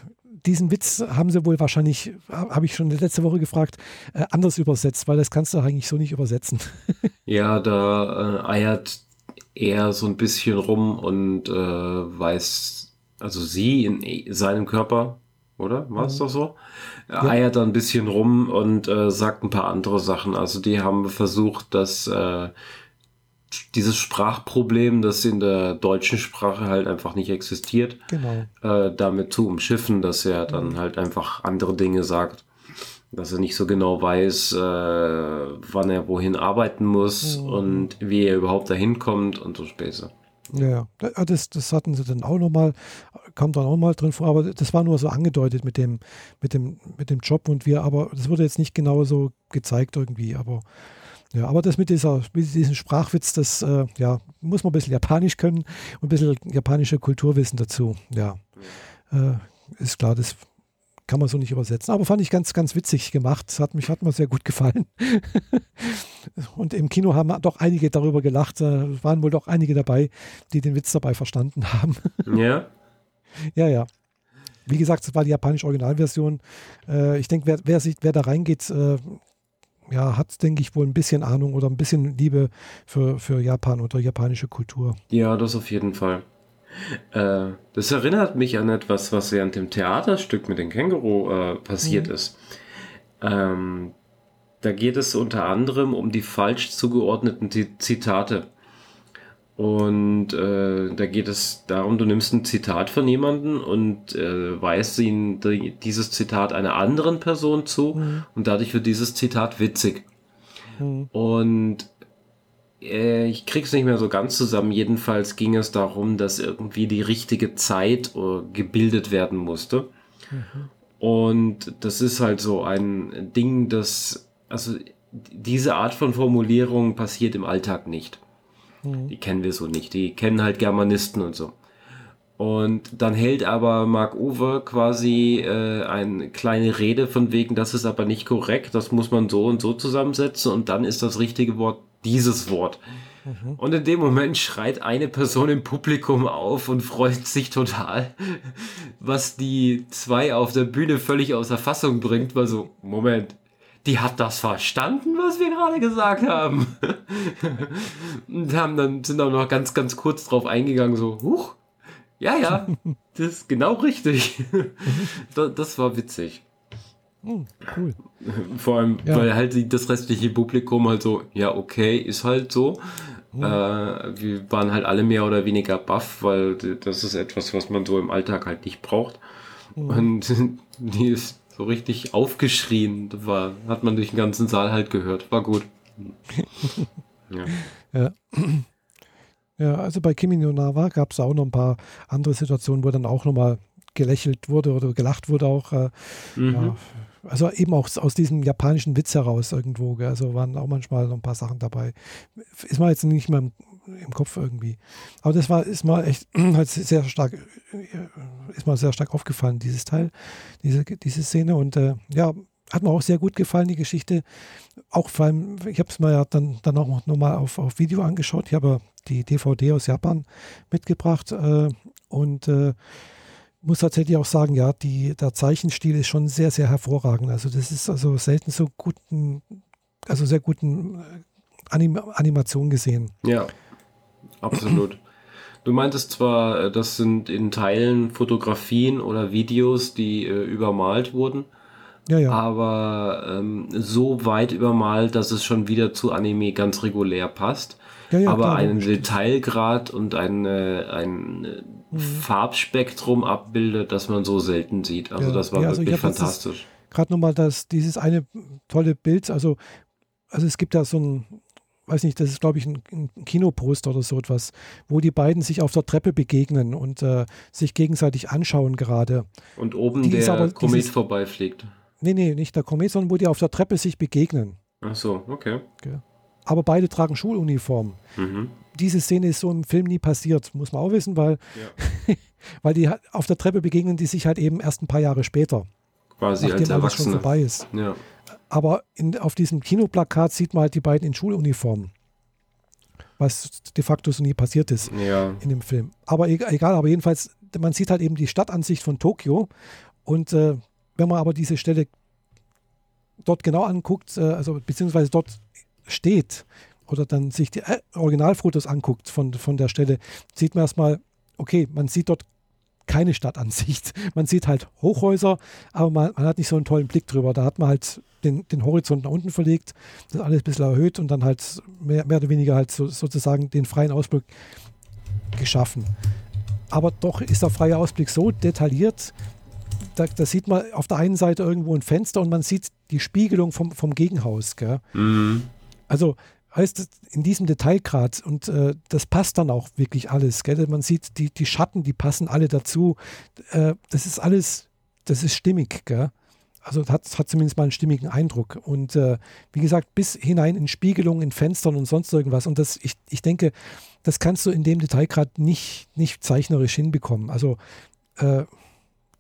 diesen Witz haben sie wohl wahrscheinlich, habe ich schon letzte Woche gefragt, äh, anders übersetzt, weil das kannst du eigentlich so nicht übersetzen. ja, da äh, eiert er so ein bisschen rum und äh, weiß, also sie in seinem Körper, oder? War es mhm. doch so? Ja. eiert da ein bisschen rum und äh, sagt ein paar andere Sachen. Also die haben versucht, dass äh, dieses Sprachproblem, das in der deutschen Sprache halt einfach nicht existiert, genau. äh, damit zu umschiffen, dass er dann mhm. halt einfach andere Dinge sagt dass er nicht so genau weiß, äh, wann er wohin arbeiten muss mhm. und wie er überhaupt dahin kommt und so Späße. Ja, das, das hatten sie dann auch nochmal, kam dann auch mal drin vor, aber das war nur so angedeutet mit dem, mit dem, mit dem Job und wir, aber das wurde jetzt nicht genau so gezeigt irgendwie, aber ja, aber das mit, dieser, mit diesem Sprachwitz, das äh, ja, muss man ein bisschen Japanisch können und ein bisschen japanische Kulturwissen dazu. Ja, äh, ist klar, das kann man so nicht übersetzen. Aber fand ich ganz, ganz witzig gemacht. Hat, mich, hat mir sehr gut gefallen. und im Kino haben doch einige darüber gelacht. Es waren wohl doch einige dabei, die den Witz dabei verstanden haben. ja. Ja, ja. Wie gesagt, es war die japanische Originalversion. Äh, ich denke, wer, wer, wer da reingeht, äh, ja, hat, denke ich, wohl ein bisschen Ahnung oder ein bisschen Liebe für, für Japan oder japanische Kultur. Ja, das auf jeden Fall. Äh, das erinnert mich an etwas, was während dem Theaterstück mit dem Känguru äh, passiert mhm. ist. Ähm, da geht es unter anderem um die falsch zugeordneten Zitate. Und äh, da geht es darum, du nimmst ein Zitat von jemandem und äh, weist ihn die, dieses Zitat einer anderen Person zu mhm. und dadurch wird dieses Zitat witzig. Mhm. Und ich krieg's nicht mehr so ganz zusammen. Jedenfalls ging es darum, dass irgendwie die richtige Zeit uh, gebildet werden musste. Mhm. Und das ist halt so ein Ding, das, also diese Art von Formulierung passiert im Alltag nicht. Mhm. Die kennen wir so nicht. Die kennen halt Germanisten und so. Und dann hält aber Mark Uwe quasi äh, eine kleine Rede von wegen, das ist aber nicht korrekt, das muss man so und so zusammensetzen und dann ist das richtige Wort dieses Wort. Mhm. Und in dem Moment schreit eine Person im Publikum auf und freut sich total, was die zwei auf der Bühne völlig außer Fassung bringt, weil so, Moment, die hat das verstanden, was wir gerade gesagt haben. und haben dann, sind auch noch ganz, ganz kurz drauf eingegangen, so, huch, ja, ja, das ist genau richtig. das, war witzig. Oh, cool. Vor allem, ja. weil halt das restliche Publikum halt so, ja, okay, ist halt so. Oh. Äh, wir waren halt alle mehr oder weniger baff, weil das ist etwas, was man so im Alltag halt nicht braucht. Oh. Und die ist so richtig aufgeschrien. Das war, hat man durch den ganzen Saal halt gehört. War gut. ja. ja. Ja, also bei Kimi no Nawa gab es auch noch ein paar andere Situationen, wo dann auch nochmal gelächelt wurde oder gelacht wurde auch. Äh, mhm. ja, also eben auch aus diesem japanischen Witz heraus irgendwo. Gell? Also waren auch manchmal noch ein paar Sachen dabei. Ist mal jetzt nicht mehr im, im, Kopf irgendwie. Aber das war, ist mal echt halt sehr stark, ist mal sehr stark aufgefallen, dieses Teil, diese, diese Szene. Und äh, ja, hat mir auch sehr gut gefallen, die Geschichte. Auch vor allem, ich habe es mir ja dann, dann auch nochmal auf, auf Video angeschaut. Ich habe die DVD aus Japan mitgebracht äh, und äh, muss tatsächlich auch sagen, ja, die, der Zeichenstil ist schon sehr, sehr hervorragend. Also das ist also selten so guten, also sehr guten äh, Anim Animation gesehen. Ja, absolut. Du meintest zwar, äh, das sind in Teilen Fotografien oder Videos, die äh, übermalt wurden. Ja, ja. Aber ähm, so weit übermalt, dass es schon wieder zu Anime ganz regulär passt. Ja, ja, aber klar, einen Detailgrad und ein, ein mhm. Farbspektrum abbildet, das man so selten sieht. Also ja, das war wirklich also fantastisch. gerade nochmal das, dieses eine tolle Bild, also, also es gibt da so ein, weiß nicht, das ist glaube ich ein, ein, Kinoposter oder so etwas, wo die beiden sich auf der Treppe begegnen und äh, sich gegenseitig anschauen gerade. Und oben die der aber, Komet dieses, vorbeifliegt. Nee, nee, nicht der Komet, sondern wo die auf der Treppe sich begegnen. Ach so, okay. okay. Aber beide tragen Schuluniformen. Mhm. Diese Szene ist so im Film nie passiert, muss man auch wissen, weil, ja. weil die auf der Treppe begegnen die sich halt eben erst ein paar Jahre später. Quasi als Erwachsene. schon vorbei ist. Ja. Aber in, auf diesem Kinoplakat sieht man halt die beiden in Schuluniformen. Was de facto so nie passiert ist ja. in dem Film. Aber egal, aber jedenfalls, man sieht halt eben die Stadtansicht von Tokio. Und äh, wenn man aber diese Stelle dort genau anguckt, äh, also beziehungsweise dort steht oder dann sich die äh, Originalfotos anguckt von, von der Stelle, sieht man erstmal, okay, man sieht dort keine Stadtansicht. Man sieht halt Hochhäuser, aber man, man, hat nicht so einen tollen Blick drüber. Da hat man halt den, den Horizont nach unten verlegt, das alles ein bisschen erhöht und dann halt mehr, mehr oder weniger halt so, sozusagen den freien Ausblick geschaffen. Aber doch ist der freie Ausblick so detailliert, da, da, sieht man auf der einen Seite irgendwo ein Fenster und man sieht die Spiegelung vom, vom Gegenhaus. Mhm. Also heißt in diesem Detailgrad und äh, das passt dann auch wirklich alles. Gell? Man sieht die, die Schatten, die passen alle dazu. Äh, das ist alles, das ist stimmig. Gell? Also hat, hat zumindest mal einen stimmigen Eindruck. Und äh, wie gesagt, bis hinein in Spiegelungen, in Fenstern und sonst irgendwas. Und das, ich, ich denke, das kannst du in dem Detailgrad nicht, nicht zeichnerisch hinbekommen. Also äh,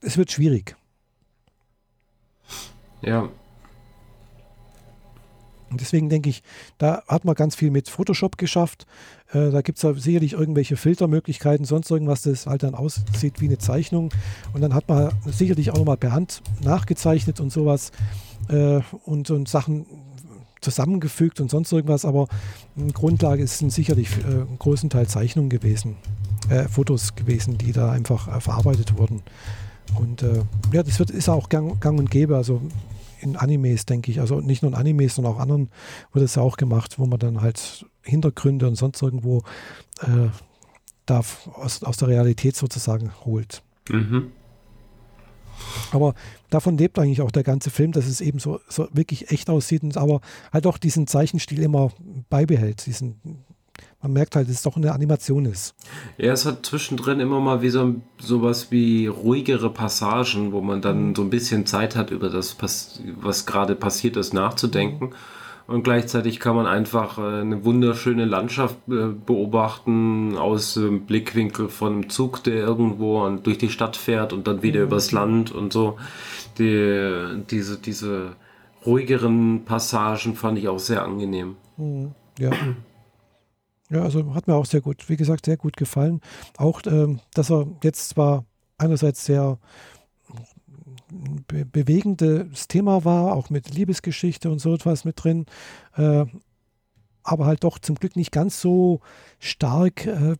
es wird schwierig. Ja. Und deswegen denke ich, da hat man ganz viel mit Photoshop geschafft. Äh, da gibt es ja sicherlich irgendwelche Filtermöglichkeiten, sonst irgendwas, das halt dann aussieht wie eine Zeichnung. Und dann hat man sicherlich auch nochmal per Hand nachgezeichnet und sowas äh, und, und Sachen zusammengefügt und sonst irgendwas. Aber in Grundlage sind sicherlich äh, großen Teil Zeichnungen gewesen, äh, Fotos gewesen, die da einfach äh, verarbeitet wurden. Und äh, ja, das wird, ist auch gang, gang und gäbe. Also in Animes, denke ich. Also nicht nur in Animes, sondern auch anderen wird es ja auch gemacht, wo man dann halt Hintergründe und sonst irgendwo äh, da aus, aus der Realität sozusagen holt. Mhm. Aber davon lebt eigentlich auch der ganze Film, dass es eben so, so wirklich echt aussieht, und aber halt auch diesen Zeichenstil immer beibehält, diesen man merkt halt, dass es doch eine Animation ist. Ja, es hat zwischendrin immer mal wie so sowas wie ruhigere Passagen, wo man dann so ein bisschen Zeit hat, über das, was gerade passiert ist, nachzudenken. Und gleichzeitig kann man einfach äh, eine wunderschöne Landschaft äh, beobachten aus dem Blickwinkel von einem Zug, der irgendwo durch die Stadt fährt und dann wieder mhm. übers Land und so. Die, diese, diese ruhigeren Passagen fand ich auch sehr angenehm. Mhm. Ja. Ja, also hat mir auch sehr gut, wie gesagt, sehr gut gefallen. Auch, ähm, dass er jetzt zwar einerseits sehr be bewegendes Thema war, auch mit Liebesgeschichte und so etwas mit drin, äh, aber halt doch zum Glück nicht ganz so stark äh,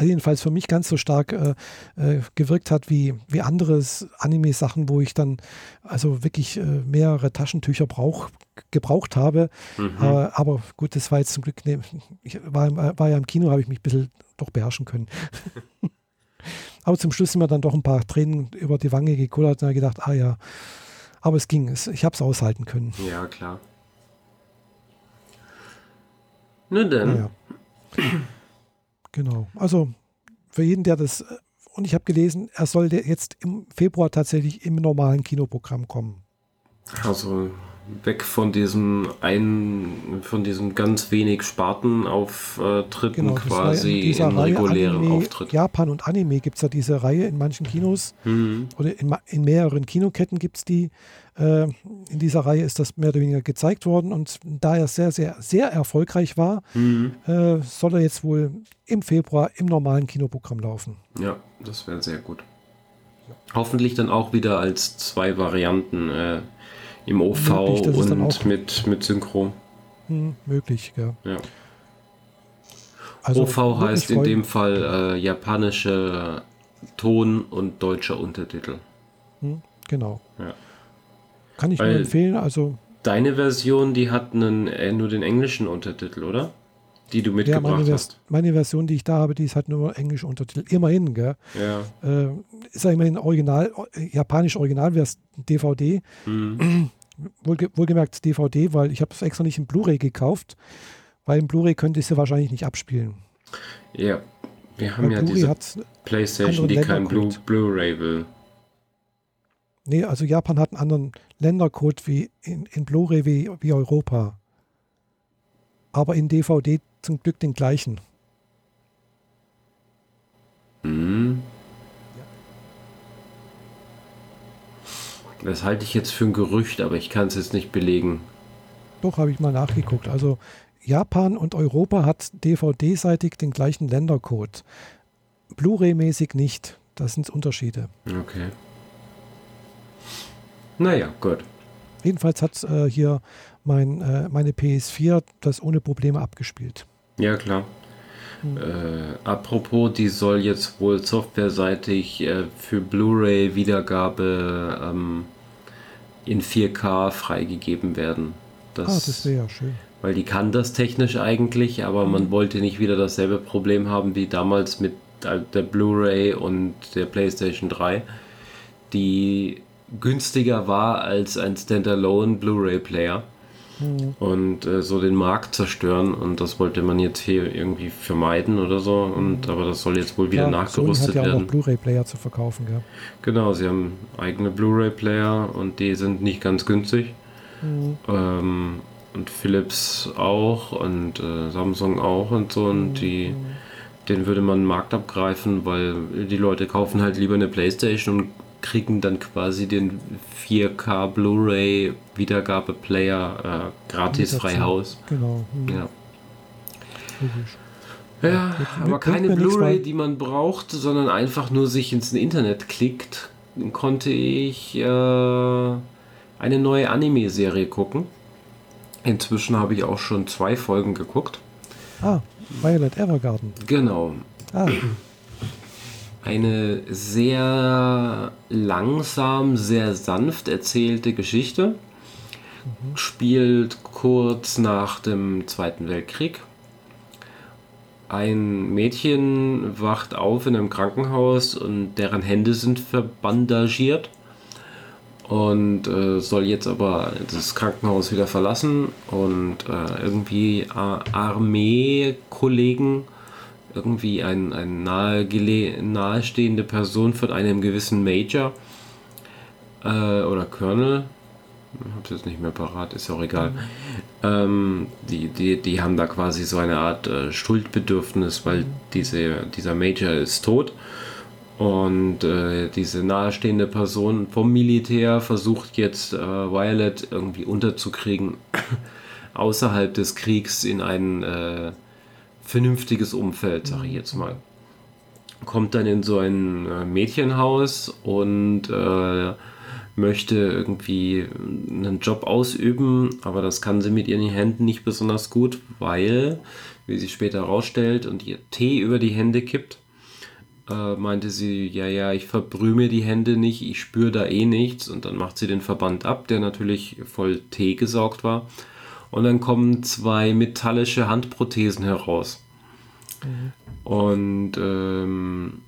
jedenfalls für mich ganz so stark äh, äh, gewirkt hat wie, wie andere Anime-Sachen, wo ich dann also wirklich äh, mehrere Taschentücher brauch, gebraucht habe. Mhm. aber gut, das war jetzt zum Glück, ne, ich war, war ja im Kino, habe ich mich ein bisschen doch beherrschen können. aber zum Schluss sind mir dann doch ein paar Tränen über die Wange gekullert und habe gedacht, ah ja, aber es ging, ich habe es aushalten können. Ja, klar. Nun denn. Ja. Genau. Also für jeden, der das, und ich habe gelesen, er soll jetzt im Februar tatsächlich im normalen Kinoprogramm kommen. Also weg von diesem einen, von diesem ganz wenig Spartenauftritten genau, quasi in, in regulären Anime, Auftritt. Japan und Anime gibt es ja diese Reihe in manchen Kinos mhm. oder in, in, mehreren Kinoketten gibt es die. Äh, in dieser Reihe ist das mehr oder weniger gezeigt worden und da er sehr, sehr, sehr erfolgreich war, mhm. äh, soll er jetzt wohl im Februar im normalen Kinoprogramm laufen. Ja, das wäre sehr gut. Hoffentlich dann auch wieder als zwei Varianten. Äh, im OV möglich, und mit, mit Synchro. Hm, möglich, ja. ja. Also, OV heißt in dem Fall äh, japanische Ton und deutscher Untertitel. Hm, genau. Ja. Kann ich Weil nur empfehlen. Also deine Version, die hat einen, äh, nur den englischen Untertitel, oder? die du mitgebracht ja, meine hast. Meine Version, die ich da habe, die ist halt nur englisch untertitelt. Immerhin, gell? Ja. Äh, ist ja immerhin Original, japanisch Original DVD. Mhm. Wohlge wohlgemerkt DVD, weil ich habe es extra nicht in Blu-ray gekauft, weil in Blu-ray könnte ich sie wahrscheinlich nicht abspielen. Ja, wir haben weil ja diese Playstation, die kein Blu-ray Blu will. Nee, also Japan hat einen anderen Ländercode wie in, in Blu-ray wie, wie Europa. Aber in DVD zum Glück den gleichen. Mhm. Das halte ich jetzt für ein Gerücht, aber ich kann es jetzt nicht belegen. Doch, habe ich mal nachgeguckt. Also Japan und Europa hat DVD-seitig den gleichen Ländercode. Blu-ray-mäßig nicht. Das sind Unterschiede. Okay. Naja, gut. Jedenfalls hat äh, hier mein, äh, meine PS4 das ohne Probleme abgespielt. Ja, klar. Mhm. Äh, apropos, die soll jetzt wohl softwareseitig äh, für Blu-ray-Wiedergabe ähm, in 4K freigegeben werden. Das, ah, das wäre ja schön. Weil die kann das technisch eigentlich, aber man wollte nicht wieder dasselbe Problem haben wie damals mit der Blu-ray und der PlayStation 3, die günstiger war als ein Standalone Blu-ray-Player mhm. und äh, so den Markt zerstören und das wollte man jetzt hier irgendwie vermeiden oder so und aber das soll jetzt wohl wieder ja, nachgerüstet Sony hat ja werden. Auch Blu-ray-Player zu verkaufen, gell? Genau, sie haben eigene Blu-ray-Player und die sind nicht ganz günstig. Mhm. Ähm, und Philips auch und äh, Samsung auch und so und mhm. die den würde man den Markt abgreifen, weil die Leute kaufen halt lieber eine Playstation und kriegen dann quasi den 4K Blu-ray Wiedergabeplayer äh, gratis frei Haus. Genau. Mhm. Ja. Logisch. Ja, aber keine Blu-ray, die man braucht, sondern einfach nur sich ins Internet klickt, konnte ich äh, eine neue Anime-Serie gucken. Inzwischen habe ich auch schon zwei Folgen geguckt. Ah, Violet Evergarden. Genau. Ah eine sehr langsam, sehr sanft erzählte Geschichte. Mhm. Spielt kurz nach dem Zweiten Weltkrieg. Ein Mädchen wacht auf in einem Krankenhaus und deren Hände sind verbandagiert und äh, soll jetzt aber das Krankenhaus wieder verlassen und äh, irgendwie Armeekollegen irgendwie ein, ein nahe nahestehende Person von einem gewissen Major äh, oder Colonel, hab's jetzt nicht mehr parat, ist auch egal. Mhm. Ähm, die, die, die haben da quasi so eine Art äh, Schuldbedürfnis, weil mhm. diese, dieser Major ist tot. Und äh, diese nahestehende Person vom Militär versucht jetzt äh, Violet irgendwie unterzukriegen, außerhalb des Kriegs in einen äh, vernünftiges Umfeld, sage ich jetzt mal. Kommt dann in so ein äh, Mädchenhaus und äh, möchte irgendwie einen Job ausüben, aber das kann sie mit ihren Händen nicht besonders gut, weil, wie sie später herausstellt und ihr Tee über die Hände kippt, äh, meinte sie, ja, ja, ich verbrühe mir die Hände nicht, ich spüre da eh nichts und dann macht sie den Verband ab, der natürlich voll Tee gesaugt war und dann kommen zwei metallische Handprothesen heraus. Mhm. Und ähm,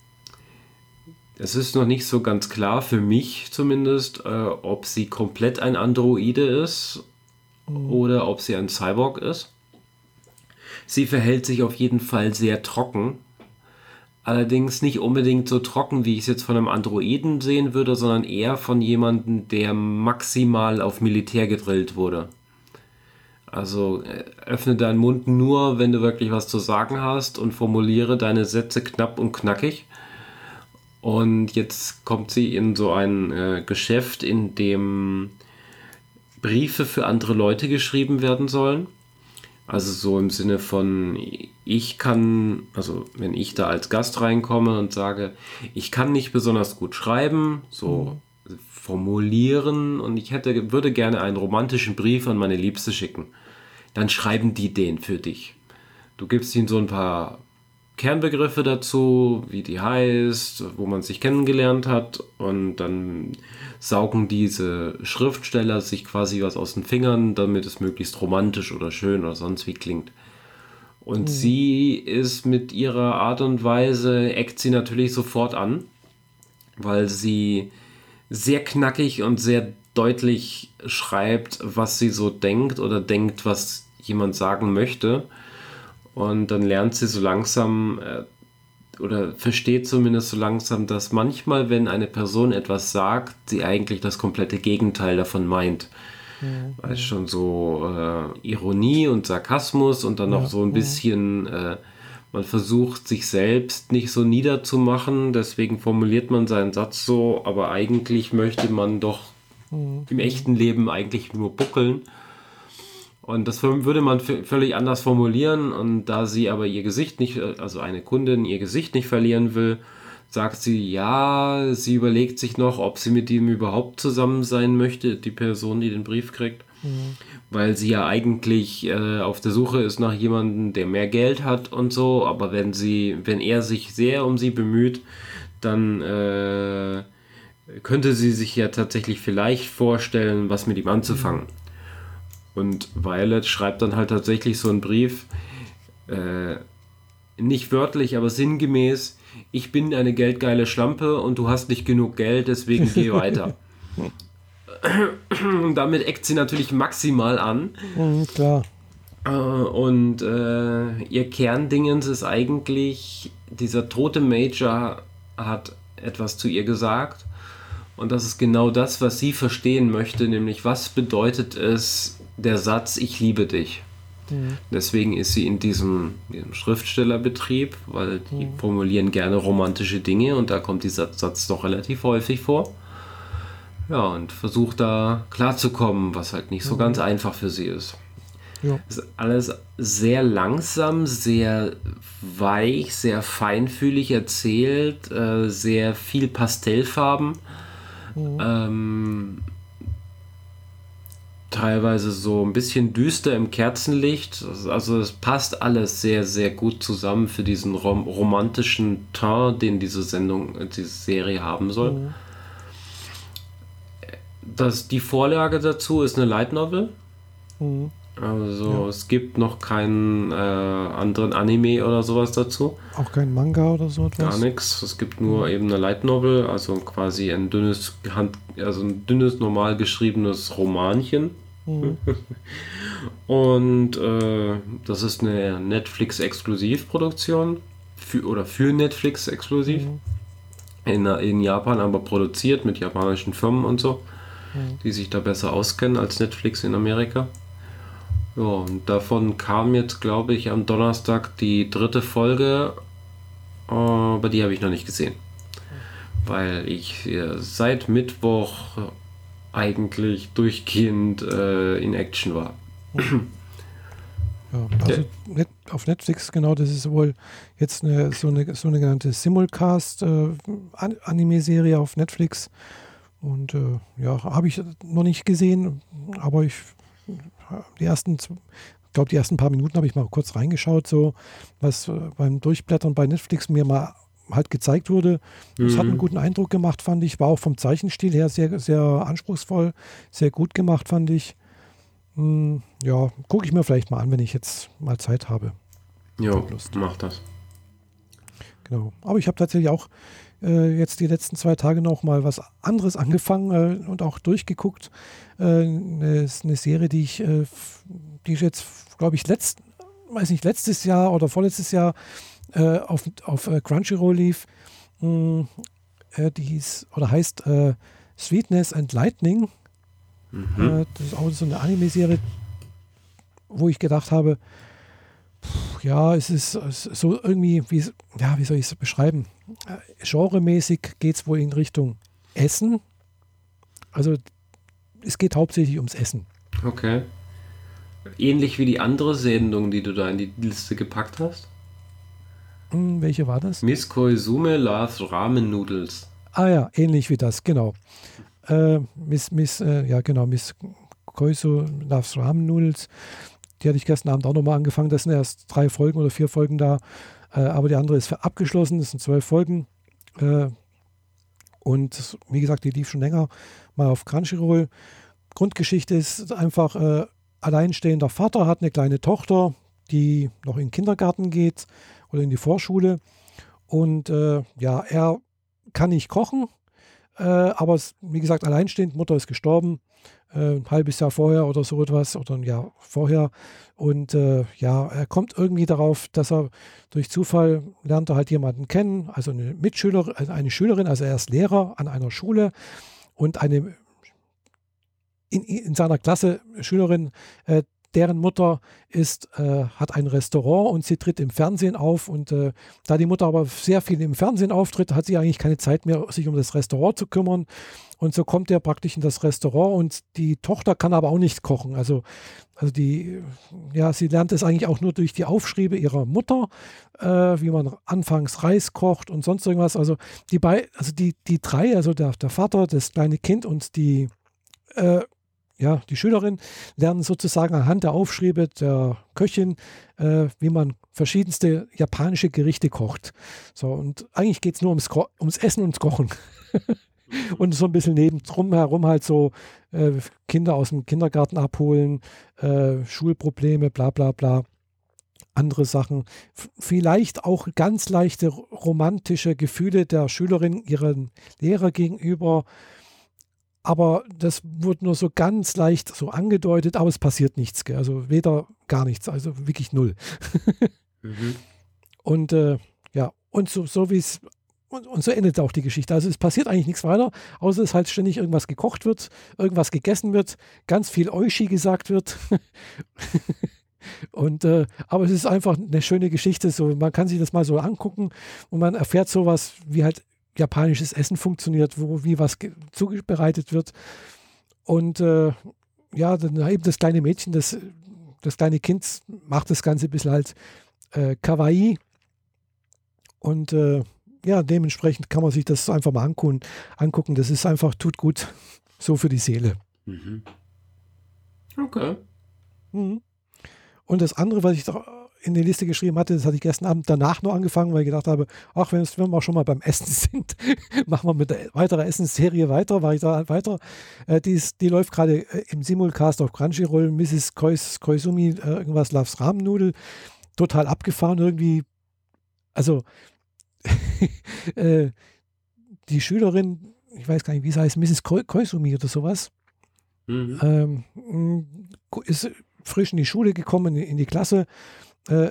es ist noch nicht so ganz klar, für mich zumindest, äh, ob sie komplett ein Androide ist mhm. oder ob sie ein Cyborg ist. Sie verhält sich auf jeden Fall sehr trocken. Allerdings nicht unbedingt so trocken, wie ich es jetzt von einem Androiden sehen würde, sondern eher von jemandem, der maximal auf Militär gedrillt wurde. Also äh, öffne deinen Mund nur, wenn du wirklich was zu sagen hast und formuliere deine Sätze knapp und knackig. Und jetzt kommt sie in so ein äh, Geschäft, in dem Briefe für andere Leute geschrieben werden sollen. Also so im Sinne von, ich kann, also wenn ich da als Gast reinkomme und sage, ich kann nicht besonders gut schreiben, so mhm formulieren und ich hätte, würde gerne einen romantischen Brief an meine Liebste schicken. Dann schreiben die den für dich. Du gibst ihnen so ein paar Kernbegriffe dazu, wie die heißt, wo man sich kennengelernt hat und dann saugen diese Schriftsteller sich quasi was aus den Fingern, damit es möglichst romantisch oder schön oder sonst wie klingt. Und mhm. sie ist mit ihrer Art und Weise, eckt sie natürlich sofort an, weil sie sehr knackig und sehr deutlich schreibt, was sie so denkt oder denkt, was jemand sagen möchte. Und dann lernt sie so langsam äh, oder versteht zumindest so langsam, dass manchmal, wenn eine Person etwas sagt, sie eigentlich das komplette Gegenteil davon meint. Mhm. Weißt schon so äh, Ironie und Sarkasmus und dann ja, noch so ein bisschen, äh, man versucht sich selbst nicht so niederzumachen, deswegen formuliert man seinen Satz so, aber eigentlich möchte man doch mhm. im echten Leben eigentlich nur buckeln. Und das würde man völlig anders formulieren. Und da sie aber ihr Gesicht nicht, also eine Kundin ihr Gesicht nicht verlieren will, sagt sie, ja, sie überlegt sich noch, ob sie mit ihm überhaupt zusammen sein möchte, die Person, die den Brief kriegt. Mhm. Weil sie ja eigentlich äh, auf der Suche ist nach jemandem, der mehr Geld hat und so. Aber wenn sie, wenn er sich sehr um sie bemüht, dann äh, könnte sie sich ja tatsächlich vielleicht vorstellen, was mit ihm anzufangen. Mhm. Und Violet schreibt dann halt tatsächlich so einen Brief, äh, nicht wörtlich, aber sinngemäß, ich bin eine geldgeile Schlampe und du hast nicht genug Geld, deswegen geh weiter. und damit eckt sie natürlich maximal an. Mhm, klar. Äh, und äh, ihr Kerndingens ist eigentlich, dieser tote Major hat etwas zu ihr gesagt. Und das ist genau das, was sie verstehen möchte, nämlich was bedeutet es, der Satz, ich liebe dich. Mhm. Deswegen ist sie in diesem, diesem Schriftstellerbetrieb, weil die mhm. formulieren gerne romantische Dinge und da kommt dieser Satz doch relativ häufig vor. Ja, und versucht da klarzukommen, was halt nicht so mhm. ganz einfach für sie ist. Ja. Ist alles sehr langsam, sehr weich, sehr feinfühlig erzählt, äh, sehr viel Pastellfarben. Mhm. Ähm, teilweise so ein bisschen düster im Kerzenlicht. Also es passt alles sehr, sehr gut zusammen für diesen rom romantischen Teint, den diese Sendung, diese Serie haben soll. Mhm. Das, die Vorlage dazu ist eine Light Novel. Mhm. Also ja. es gibt noch keinen äh, anderen Anime oder sowas dazu. Auch kein Manga oder so etwas? Gar nichts. Es gibt nur mhm. eben eine Light Novel, also quasi ein dünnes, Hand, also ein dünnes, normal geschriebenes Romanchen. Mhm. Und äh, das ist eine Netflix-Exklusivproduktion für, oder für Netflix exklusiv. Mhm. In, in Japan aber produziert mit japanischen Firmen und so, mhm. die sich da besser auskennen als Netflix in Amerika. Ja, und davon kam jetzt, glaube ich, am Donnerstag die dritte Folge, aber die habe ich noch nicht gesehen. Weil ich äh, seit Mittwoch eigentlich durchgehend äh, in Action war. Ja, also net, auf Netflix, genau, das ist wohl jetzt eine, so, eine, so eine genannte Simulcast-Anime-Serie äh, auf Netflix. Und äh, ja, habe ich noch nicht gesehen, aber ich die ersten, ich glaube, die ersten paar Minuten habe ich mal kurz reingeschaut, so was äh, beim Durchblättern bei Netflix mir mal halt gezeigt wurde. Das mhm. hat einen mhm. guten Eindruck gemacht, fand ich. War auch vom Zeichenstil her sehr, sehr anspruchsvoll, sehr gut gemacht, fand ich. Hm, ja, gucke ich mir vielleicht mal an, wenn ich jetzt mal Zeit habe. Ja, mach das. Genau. Aber ich habe tatsächlich auch äh, jetzt die letzten zwei Tage noch mal was anderes angefangen äh, und auch durchgeguckt. Äh, eine, eine, Serie, die ich, äh, die ich jetzt, glaube ich, letzt, weiß nicht, letztes Jahr oder vorletztes Jahr äh, auf, auf Crunchyroll lief. Mh, hm, die hieß oder heißt Sweetness and Lightning. Mhm. das ist auch so eine Anime-Serie, wo ich gedacht habe, ja, es ist so irgendwie, wie, ja, wie soll ich es beschreiben? Genremäßig geht es wohl in Richtung Essen. Also es geht hauptsächlich ums Essen. Okay. Ähnlich wie die andere Sendung, die du da in die Liste gepackt hast? Hm, welche war das? Miss Koizume Loves Ramen Noodles. Ah ja, ähnlich wie das, genau. Äh, Miss, Miss, äh, ja genau, Miss Koizu Loves Ramen Noodles. Die hatte ich gestern Abend auch nochmal angefangen. Das sind erst drei Folgen oder vier Folgen da. Äh, aber die andere ist abgeschlossen. Das sind zwölf Folgen. Äh, und wie gesagt, die lief schon länger mal auf Crunchyroll. Grundgeschichte ist einfach, äh, alleinstehender Vater hat eine kleine Tochter, die noch in den Kindergarten geht oder in die Vorschule. Und äh, ja, er kann nicht kochen, äh, aber wie gesagt, alleinstehend, Mutter ist gestorben, äh, ein halbes Jahr vorher oder so etwas oder ein Jahr vorher. Und äh, ja, er kommt irgendwie darauf, dass er durch Zufall lernt er halt jemanden kennen, also eine Mitschülerin, also eine Schülerin, also er ist Lehrer an einer Schule und eine in, in seiner Klasse Schülerin, äh, deren Mutter ist, äh, hat ein Restaurant und sie tritt im Fernsehen auf. Und äh, da die Mutter aber sehr viel im Fernsehen auftritt, hat sie eigentlich keine Zeit mehr, sich um das Restaurant zu kümmern. Und so kommt er praktisch in das Restaurant und die Tochter kann aber auch nicht kochen. Also, also die, ja, sie lernt es eigentlich auch nur durch die Aufschriebe ihrer Mutter, äh, wie man anfangs Reis kocht und sonst irgendwas. Also die bei, also die, die drei, also der, der Vater, das kleine Kind und die äh, ja, die Schülerin lernen sozusagen anhand der Aufschriebe der Köchin, äh, wie man verschiedenste japanische Gerichte kocht. So, und eigentlich geht es nur ums, ums Essen und Kochen. und so ein bisschen nebendrum herum halt so äh, Kinder aus dem Kindergarten abholen, äh, Schulprobleme, bla bla bla. Andere Sachen, vielleicht auch ganz leichte romantische Gefühle der Schülerin ihren Lehrer gegenüber, aber das wurde nur so ganz leicht so angedeutet, aber es passiert nichts. Gell? Also weder gar nichts, also wirklich null. mhm. Und äh, ja, und so, so wie es und, und, so endet auch die Geschichte. Also es passiert eigentlich nichts weiter, außer dass halt ständig irgendwas gekocht wird, irgendwas gegessen wird, ganz viel Oishi gesagt wird. und äh, aber es ist einfach eine schöne Geschichte. So, man kann sich das mal so angucken und man erfährt sowas, wie halt japanisches Essen funktioniert, wo wie was zubereitet wird. Und äh, ja, dann eben das kleine Mädchen, das, das kleine Kind macht das Ganze ein bisschen halt äh, kawaii. Und äh, ja, dementsprechend kann man sich das einfach mal angucken. angucken. Das ist einfach, tut gut, so für die Seele. Mhm. Okay. Mhm. Und das andere, was ich doch in die Liste geschrieben hatte, das hatte ich gestern Abend danach nur angefangen, weil ich gedacht habe, ach, wenn, wir schon mal beim Essen sind, machen wir mit der weiteren Essensserie weiter, da weiter. Äh, die, ist, die läuft gerade äh, im Simulcast auf Crunchyroll, Mrs. Kois, Koizumi, äh, irgendwas Loves Rahmennudel, total abgefahren irgendwie. Also, äh, die Schülerin, ich weiß gar nicht, wie sie heißt, Mrs. Koizumi oder sowas, mhm. ähm, ist frisch in die Schule gekommen, in die Klasse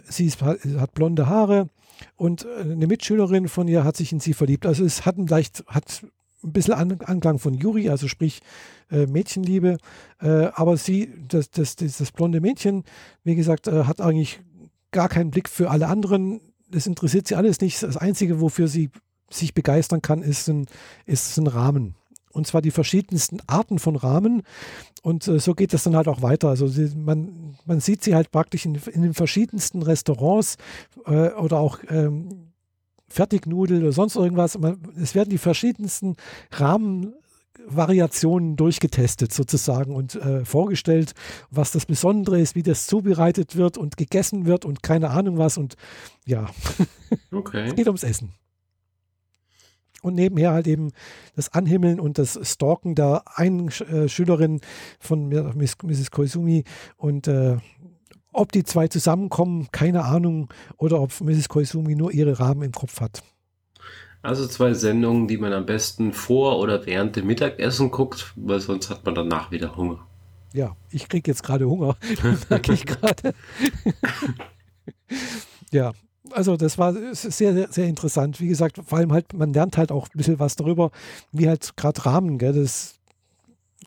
sie ist, hat blonde Haare und äh, eine Mitschülerin von ihr hat sich in sie verliebt. Also es hat ein leicht, hat ein bisschen Anklang von Yuri, also sprich äh, Mädchenliebe. Äh, aber sie, das, das, das, das, blonde Mädchen, wie gesagt, äh, hat eigentlich gar keinen Blick für alle anderen. Das interessiert sie alles nicht. Das Einzige, wofür sie sich begeistern kann, ist ein, ist ein Rahmen und zwar die verschiedensten Arten von Rahmen. Und äh, so geht das dann halt auch weiter. Also sie, man, man sieht sie halt praktisch in, in den verschiedensten Restaurants äh, oder auch ähm, Fertignudel oder sonst irgendwas. Man, es werden die verschiedensten Rahmenvariationen durchgetestet sozusagen und äh, vorgestellt, was das Besondere ist, wie das zubereitet wird und gegessen wird und keine Ahnung was. Und ja, okay. es geht ums Essen und nebenher halt eben das Anhimmeln und das Stalken der einen äh, Schülerin von Mrs. Koizumi und äh, ob die zwei zusammenkommen, keine Ahnung, oder ob Mrs. Koizumi nur ihre Rahmen im Kopf hat. Also zwei Sendungen, die man am besten vor oder während dem Mittagessen guckt, weil sonst hat man danach wieder Hunger. Ja, ich kriege jetzt gerade Hunger, merke ich gerade. ja, also das war sehr, sehr, interessant. Wie gesagt, vor allem halt, man lernt halt auch ein bisschen was darüber, wie halt gerade Rahmen, gell, das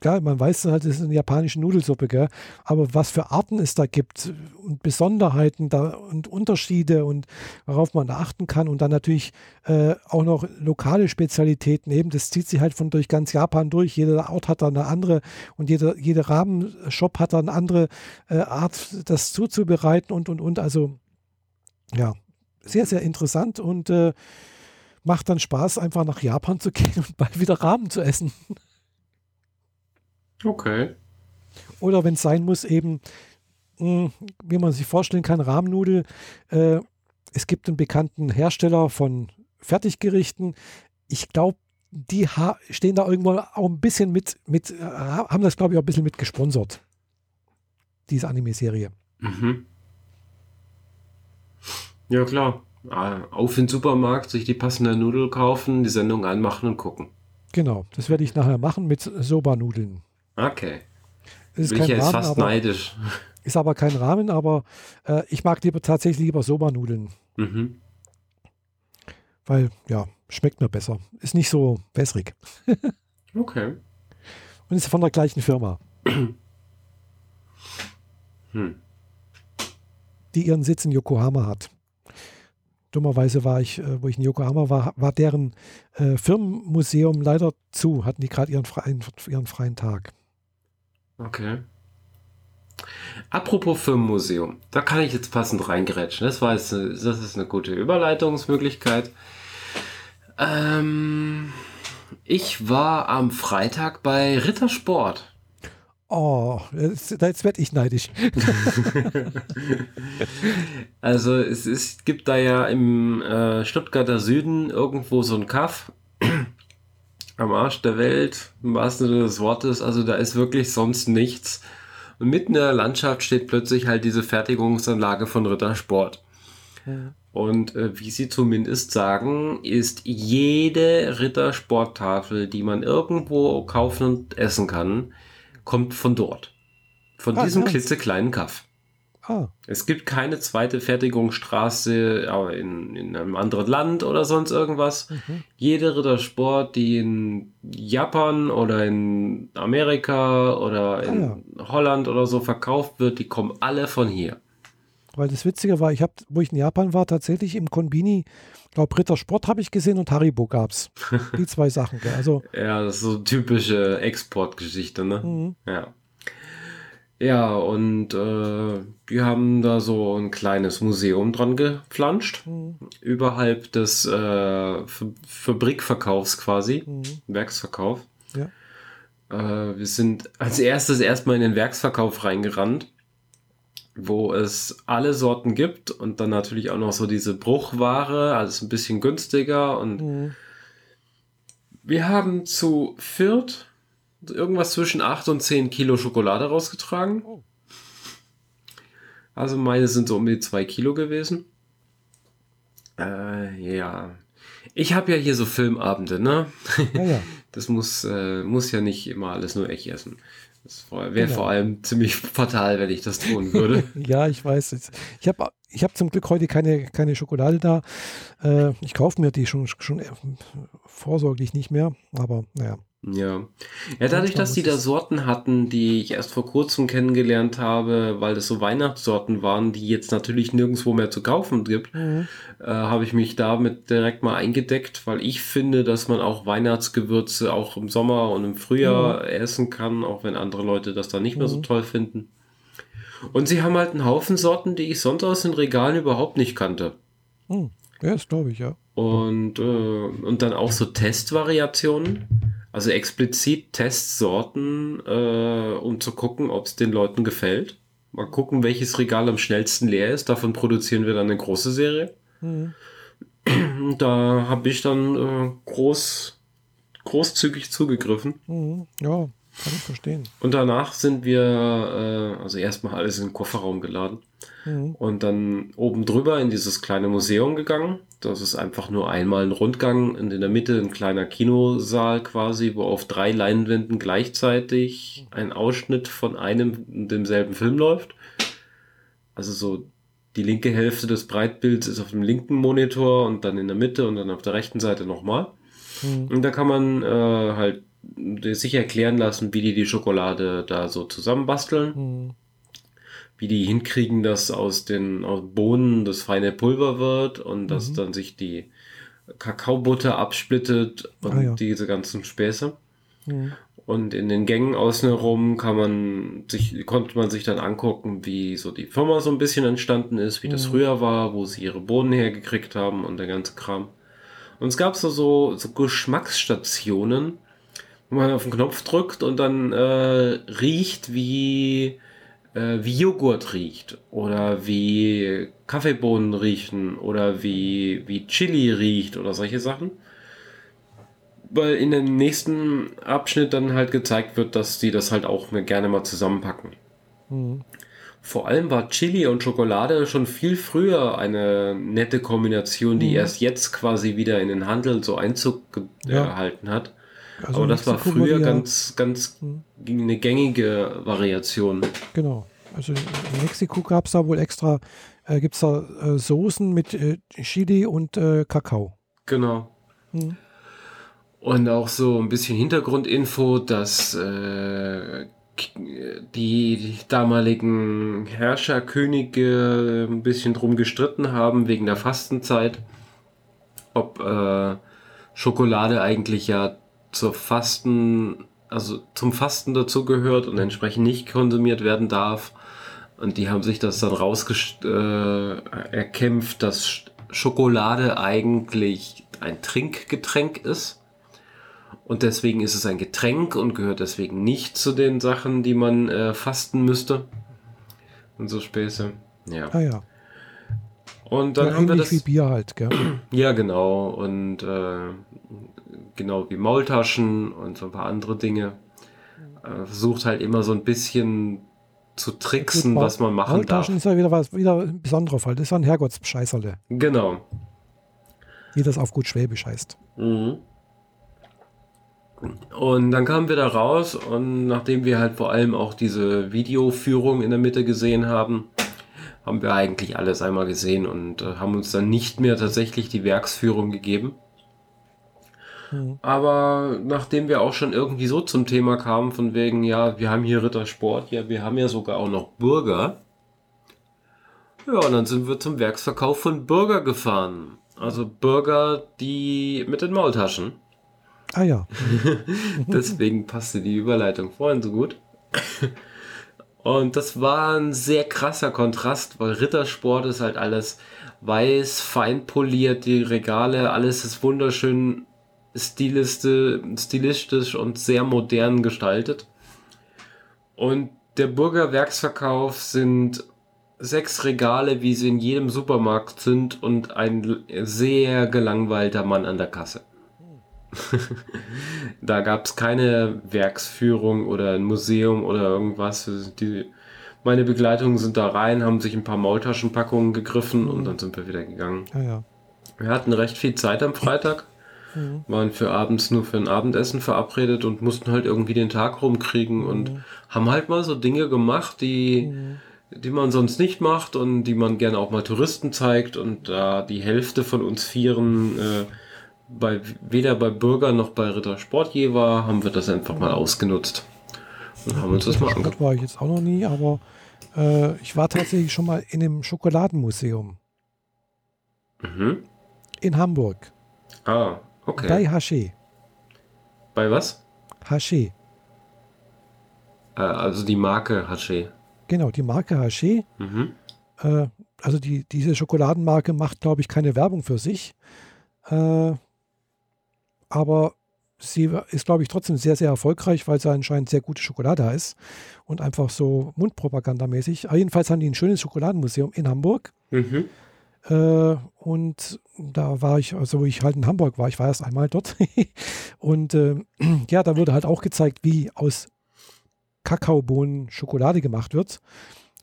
Gell, man weiß halt, das ist eine japanische Nudelsuppe, gell? aber was für Arten es da gibt und Besonderheiten da und Unterschiede und worauf man achten kann und dann natürlich äh, auch noch lokale Spezialitäten eben, das zieht sich halt von durch ganz Japan durch. Jeder Ort hat da eine andere und jeder, jeder Rahmenshop hat da eine andere äh, Art, das zuzubereiten und und und. Also ja, sehr, sehr interessant und äh, macht dann Spaß, einfach nach Japan zu gehen und bald wieder Rahmen zu essen. Okay. Oder wenn es sein muss, eben, mh, hm, wie man sich vorstellen kann, Rahmennudel. Äh, es gibt einen bekannten Hersteller von Fertiggerichten. Ich glaube, die stehen da irgendwo auch ein bisschen mit, mit äh, haben das, glaube ich, auch ein bisschen mit gesponsert. Diese Anime-Serie. Mhm. Ja, klar. Ah, auf in den Supermarkt, sich die passende Nudel kaufen, die Sendung anmachen und gucken. Genau, das werde ich nachher machen mit Soba-Nudeln. Okay. Ist Bin ich jetzt Rahmen, fast aber, neidisch. ist aber kein Rahmen, aber äh, ich mag lieber tatsächlich lieber Soba-Nudeln, Mhm. weil ja, schmeckt mir besser. Ist nicht so wässrig Okay. und ist von der gleichen Firma, Hm. die ihren Sitz in Yokohama hat. Dummerweise war ich, äh, wo ich in Yokohama war, war deren äh, Firmenmuseum leider zu, hatten die gerade ihren freien, ihren freien Tag. Okay. Apropos Firmenmuseum, da kann ich jetzt passend reingerätschen. Das war jetzt, das ist eine gute Überleitungsmöglichkeit. Ähm, ich war am Freitag bei Rittersport. Oh, jetzt, jetzt werde ich neidisch. Also es ist, gibt da ja im äh, Stuttgarter Süden irgendwo so ein Kaff am Arsch der Welt, im wahrsten Sinne des Wortes. Also da ist wirklich sonst nichts. Und mitten in der Landschaft steht plötzlich halt diese Fertigungsanlage von Rittersport. Und äh, wie sie zumindest sagen, ist jede Rittersporttafel, die man irgendwo kaufen und essen kann, kommt von dort. Von Ah, diesem klitzekleinen Kaff. Ah, Es gibt keine zweite Fertigungsstraße aber in, in einem anderen Land oder sonst irgendwas. mhm. Jede Rittersport, die in Japan oder in Amerika oder in Holland oder so verkauft wird, die kommen alle von hier. Weil das Witzige war, ich habe, wo ich in Japan war, tatsächlich im Konbini, glaube Ritter Sport habe ich gesehen und Haribo gab's. Die zwei Sachen. Gell? Also, Ja, das ist so typische Exportgeschichte, ne? mhm. Ja. Ja, und äh, die haben da so ein kleines Museum dran gepflanscht, Mhm. überhalb des äh, Fabrikverkaufs quasi, Mhm. Werksverkauf. Ja. Äh, wir sind als erstes erstmal in den Werksverkauf reingerannt, wo es alle Sorten gibt und dann natürlich auch noch so diese Bruchware, alles ein bisschen günstiger und Mhm. wir haben zu viert irgendwas zwischen 8 und 10 Kilo Schokolade rausgetragen. Oh. Also meine sind so um die 2 Kilo gewesen. Äh, ja. Ich habe ja hier so Filmabende, ne? Ja, ja. Das muss, äh, muss ja nicht immer alles nur ich essen. Das wäre Genau. vor allem ziemlich fatal, wenn ich das tun würde. ja, ich weiß. Ich habe ich hab zum Glück heute keine, keine Schokolade da. Äh, ich kaufe mir die schon, schon äh, vorsorglich nicht mehr, aber naja. Ja. Ja, dadurch, dass die da Sorten hatten, die ich erst vor kurzem kennengelernt habe, weil das so Weihnachtssorten waren, die jetzt natürlich nirgendwo mehr zu kaufen gibt, Mhm. äh, habe ich mich damit direkt mal eingedeckt, weil ich finde, dass man auch Weihnachtsgewürze auch im Sommer und im Frühjahr essen kann, auch wenn andere Leute das dann nicht mehr so Mhm. toll finden. Und sie haben halt einen Haufen Sorten, die ich sonst aus den Regalen überhaupt nicht kannte. Mhm. Ja, das glaube ich, ja. Und, äh, und dann auch so Testvariationen, also explizit Testsorten, äh, um zu gucken, ob es den Leuten gefällt. Mal gucken, welches Regal am schnellsten leer ist. Davon produzieren wir dann eine große Serie. Mhm. Da habe ich dann äh, groß, großzügig zugegriffen. Mhm. Ja, kann ich verstehen. Und danach sind wir, äh, also erstmal alles in den Kofferraum geladen. Mhm. Und dann oben drüber in dieses kleine Museum gegangen. Das ist einfach nur einmal ein Rundgang und in der Mitte ein kleiner Kinosaal quasi, wo auf drei Leinwänden gleichzeitig ein Ausschnitt von einem und demselben Film läuft. Also so die linke Hälfte des Breitbilds ist auf dem linken Monitor und dann in der Mitte und dann auf der rechten Seite nochmal. Mhm. Und da kann man äh, halt sich erklären lassen, wie die die Schokolade da so zusammenbasteln Mhm. wie die hinkriegen, dass aus den aus Bohnen das feine Pulver wird und dass Mhm. dann sich die Kakaobutter absplittet und Ah, ja. diese ganzen Späße. Mhm. Und in den Gängen außen herum kann man sich, konnte man sich dann angucken, wie so die Firma so ein bisschen entstanden ist, wie das Mhm. früher war, wo sie ihre Bohnen hergekriegt haben und der ganze Kram. Und es gab so, so, so Geschmacksstationen, wo man auf den Knopf drückt und dann äh, riecht, wie, äh, wie Joghurt riecht oder wie Kaffeebohnen riechen oder wie, wie Chili riecht oder solche Sachen. Weil in dem nächsten Abschnitt dann halt gezeigt wird, dass die das halt auch gerne mal zusammenpacken. Mhm. Vor allem war Chili und Schokolade schon viel früher eine nette Kombination, die mhm. erst jetzt quasi wieder in den Handel so Einzug ja. erhalten hat. Also Aber das war früher ganz, ganz mhm. eine gängige Variation. Genau. Also in Mexiko gab es da wohl extra, äh, gibt es da äh, Soßen mit äh, Chili und äh, Kakao. Genau. Mhm. Und auch so ein bisschen Hintergrundinfo, dass äh, die damaligen Herrscherkönige ein bisschen drum gestritten haben wegen der Fastenzeit, ob äh, Schokolade eigentlich ja zur Fasten, also zum Fasten dazugehört und entsprechend nicht konsumiert werden darf. Und die haben sich das dann rausgekämpft, äh, dass Schokolade eigentlich ein Trinkgetränk ist und deswegen ist es ein Getränk und gehört deswegen nicht zu den Sachen, die man äh, fasten müsste. Und so Späße. Ja. Ah ja. Und dann ja, haben wir das. wie Bier halt, gell? Ja, genau. Und äh, genau wie Maultaschen und so ein paar andere Dinge. Äh, versucht halt immer so ein bisschen zu tricksen, was man machen Maultaschen darf. ist ja wieder was wieder ein besonderer Fall. Das ist ein Herrgottsscheißerle. Genau. Wie das auf gut Schwäbisch heißt. Mhm. Und dann kamen wir da raus und nachdem wir halt vor allem auch diese Videoführung in der Mitte gesehen haben, haben wir eigentlich alles einmal gesehen und äh, haben uns dann nicht mehr tatsächlich die Werksführung gegeben. Mhm. Aber nachdem wir auch schon irgendwie so zum Thema kamen, von wegen, ja, wir haben hier Rittersport, ja, wir haben ja sogar auch noch Burger. Ja, und dann sind wir zum Werksverkauf von Burger gefahren. Also Burger, die mit den Maultaschen. Ah ja. Deswegen passte die Überleitung vorhin so gut. Und das war ein sehr krasser Kontrast, weil Rittersport ist halt alles weiß, fein poliert, die Regale, alles ist wunderschön stilistisch und sehr modern gestaltet. Und der Burger Werksverkauf sind sechs Regale, wie sie in jedem Supermarkt sind und ein sehr gelangweilter Mann an der Kasse. da gab es keine Werksführung oder ein Museum oder irgendwas. Die, meine Begleitungen sind da rein, haben sich ein paar Maultaschenpackungen gegriffen mhm. und dann sind wir wieder gegangen. Ja, ja. Wir hatten recht viel Zeit am Freitag, mhm. waren für abends nur für ein Abendessen verabredet und mussten halt irgendwie den Tag rumkriegen mhm. und haben halt mal so Dinge gemacht, die, mhm. die man sonst nicht macht und die man gerne auch mal Touristen zeigt und da die Hälfte von uns Vieren äh, bei, weder bei Bürger noch bei Ritter Sportje war, haben wir das einfach mal ausgenutzt. Und haben uns das mal angeguckt. war ich jetzt auch noch nie, aber äh, ich war tatsächlich schon mal in einem Schokoladenmuseum. Mhm. In Hamburg. Ah, okay. Bei Haché. Bei was? Haché. Äh, also die Marke Haché. Genau, die Marke Haché. Mhm. Äh, also die, diese Schokoladenmarke macht, glaube ich, keine Werbung für sich. Äh, aber sie ist, glaube ich, trotzdem sehr, sehr erfolgreich, weil sie anscheinend sehr gute Schokolade ist und einfach so mundpropagandamäßig. Aber jedenfalls haben die ein schönes Schokoladenmuseum in Hamburg. Mhm. Äh, und da war ich, also wo ich halt in Hamburg war, ich war erst einmal dort. und äh, ja, da wurde halt auch gezeigt, wie aus Kakaobohnen Schokolade gemacht wird.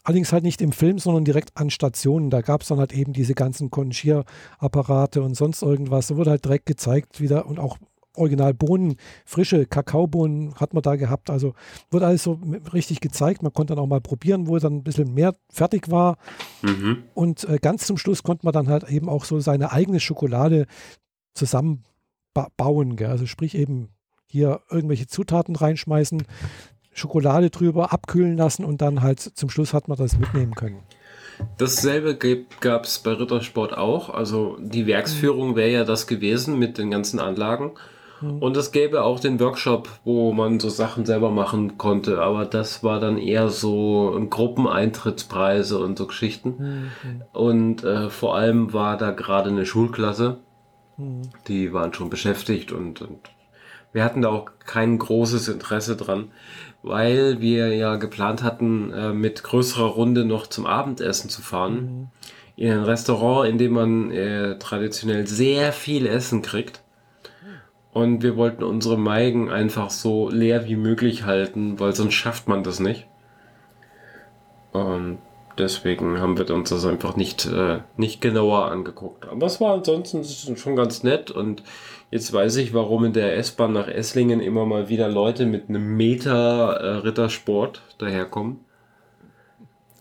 Allerdings halt nicht im Film, sondern direkt an Stationen. Da gab es dann halt eben diese ganzen Konchierapparate und sonst irgendwas. Da wurde halt direkt gezeigt wieder und auch original Bohnen, frische Kakaobohnen hat man da gehabt. Also wurde alles so richtig gezeigt. Man konnte dann auch mal probieren, wo dann ein bisschen mehr fertig war. Mhm. Und äh, ganz zum Schluss konnte man dann halt eben auch so seine eigene Schokolade zusammenbauen. Gell? Also sprich eben hier irgendwelche Zutaten reinschmeißen, Schokolade drüber abkühlen lassen und dann halt zum Schluss hat man das mitnehmen können. Dasselbe gab es bei Rittersport auch. Also die Werksführung wäre ja das gewesen mit den ganzen Anlagen. Mhm. Und es gäbe auch den Workshop, wo man so Sachen selber machen konnte. Aber das war dann eher so Gruppeneintrittspreise und so Geschichten. Mhm. Und äh, vor allem war da gerade eine Schulklasse. Mhm. Die waren schon beschäftigt und, und wir hatten da auch kein großes Interesse dran weil wir ja geplant hatten, äh, mit größerer Runde noch zum Abendessen zu fahren. Mhm. In ein Restaurant, in dem man äh, traditionell sehr viel Essen kriegt. Und wir wollten unsere Meigen einfach so leer wie möglich halten, weil sonst schafft man das nicht. Und deswegen haben wir uns das einfach nicht, äh, nicht genauer angeguckt. Aber es war ansonsten schon ganz nett und jetzt weiß ich, warum in der S-Bahn nach Esslingen immer mal wieder Leute mit einem Meter äh, Rittersport daherkommen.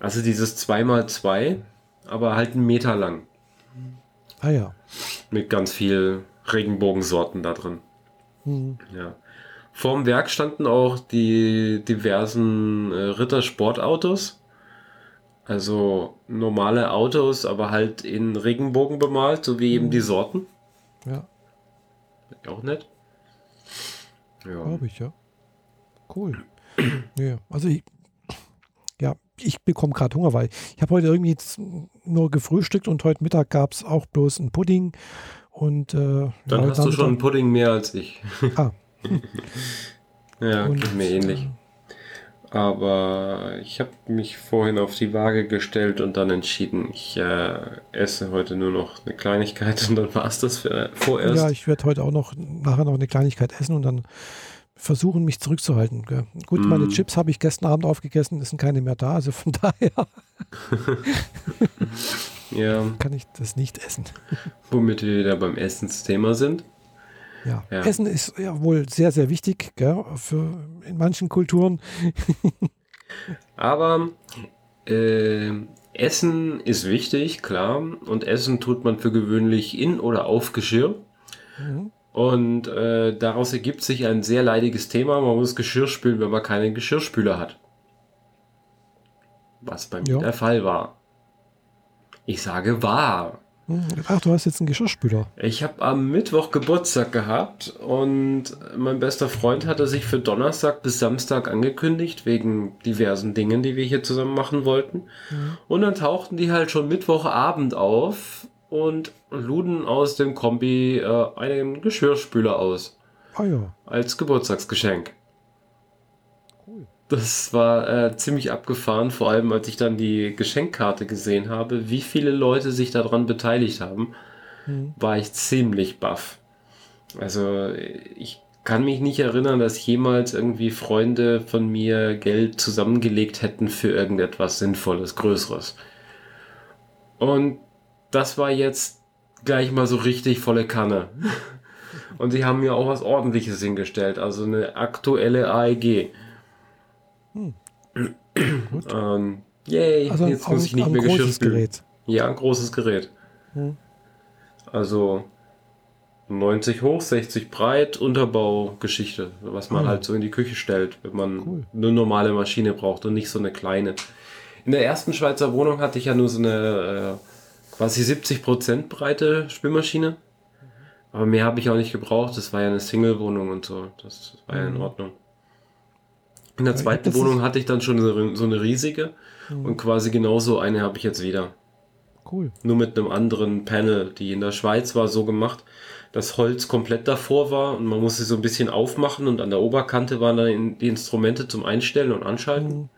Also dieses 2x2, aber halt einen Meter lang. Ah ja. Mit ganz viel Regenbogensorten da drin. Mhm. Ja. Vorm Werk standen auch die diversen äh, Ritter-Sportautos. Also normale Autos, aber halt in Regenbogen bemalt, so wie eben die Sorten. Ja. Auch nett. Ja. Glaube ich, ja. Cool. ja, also ich, ja, ich bekomme gerade Hunger, weil ich habe heute irgendwie nur gefrühstückt und heute Mittag gab es auch bloß ein Pudding. Und, äh, Dann hast du schon einen Pudding mehr als ich. Ah, ja, und, geht mir ähnlich. Aber ich habe mich vorhin auf die Waage gestellt und dann entschieden, ich äh, esse heute nur noch eine Kleinigkeit und dann war es das für, vorerst. Ja, ich werde heute auch noch nachher noch eine Kleinigkeit essen und dann versuchen, mich zurückzuhalten. Gell. Gut, mm. meine Chips habe ich gestern Abend aufgegessen, es sind keine mehr da, also von daher ja. kann ich das nicht essen. Womit wir wieder beim Essensthema sind. Ja. ja. Essen ist ja wohl sehr, sehr wichtig gell, für, in manchen Kulturen. Aber äh, Essen ist wichtig, klar. Und Essen tut man für gewöhnlich in oder auf Geschirr. Mhm. Und äh, daraus ergibt sich ein sehr leidiges Thema. Man muss Geschirr spülen, wenn man keinen Geschirrspüler hat. Was bei mir ja. der Fall war. Ich sage war. Ach, du hast jetzt einen Geschirrspüler. Ich habe am Mittwoch Geburtstag gehabt und mein bester Freund hatte sich für Donnerstag bis Samstag angekündigt, wegen diversen Dingen, die wir hier zusammen machen wollten. Mhm. Und dann tauchten die halt schon Mittwochabend auf und luden aus dem Kombi äh, einen Geschirrspüler aus. Ah ja. Als Geburtstagsgeschenk. Das war äh, ziemlich abgefahren, vor allem als ich dann die Geschenkkarte gesehen habe, wie viele Leute sich daran beteiligt haben, mhm. war ich ziemlich baff. Also ich kann mich nicht erinnern, dass jemals irgendwie Freunde von mir Geld zusammengelegt hätten für irgendetwas Sinnvolles, Größeres. Und das war jetzt gleich mal so richtig volle Kanne. Und sie haben mir auch was Ordentliches hingestellt, also eine aktuelle AEG. Hm. ähm, yay, also jetzt muss ich nicht mehr Geschirr spülen. Ja, ein großes Gerät. Hm. Also 90 hoch, 60 breit, Unterbaugeschichte, was man ah. halt so in die Küche stellt, wenn man cool. eine normale Maschine braucht und nicht so eine kleine. In der ersten Schweizer Wohnung hatte ich ja nur so eine äh, quasi 70% breite Spülmaschine. Aber mehr habe ich auch nicht gebraucht. Das war ja eine Single-Wohnung und so. Das war ja in mhm. Ordnung. In der zweiten Wohnung hatte ich dann schon so eine riesige mhm. und quasi genauso eine habe ich jetzt wieder. Cool. Nur mit einem anderen Panel. Die in der Schweiz war so gemacht, dass Holz komplett davor war und man musste so ein bisschen aufmachen und an der Oberkante waren dann die Instrumente zum Einstellen und Anschalten. Mhm.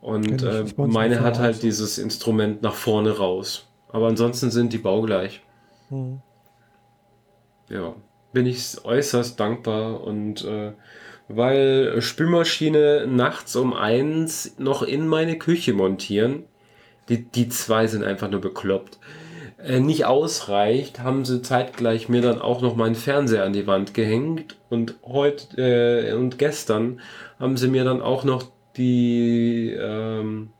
Und äh, meine hat halt dieses Instrument nach vorne raus. Aber ansonsten sind die baugleich. Mhm. Ja, bin ich äußerst dankbar und äh, weil Spülmaschine nachts um eins noch in meine Küche montieren. Die, die zwei sind einfach nur bekloppt. Äh, nicht ausreicht, haben sie zeitgleich mir dann auch noch meinen Fernseher an die Wand gehängt und heute äh, und gestern haben sie mir dann auch noch die ähm,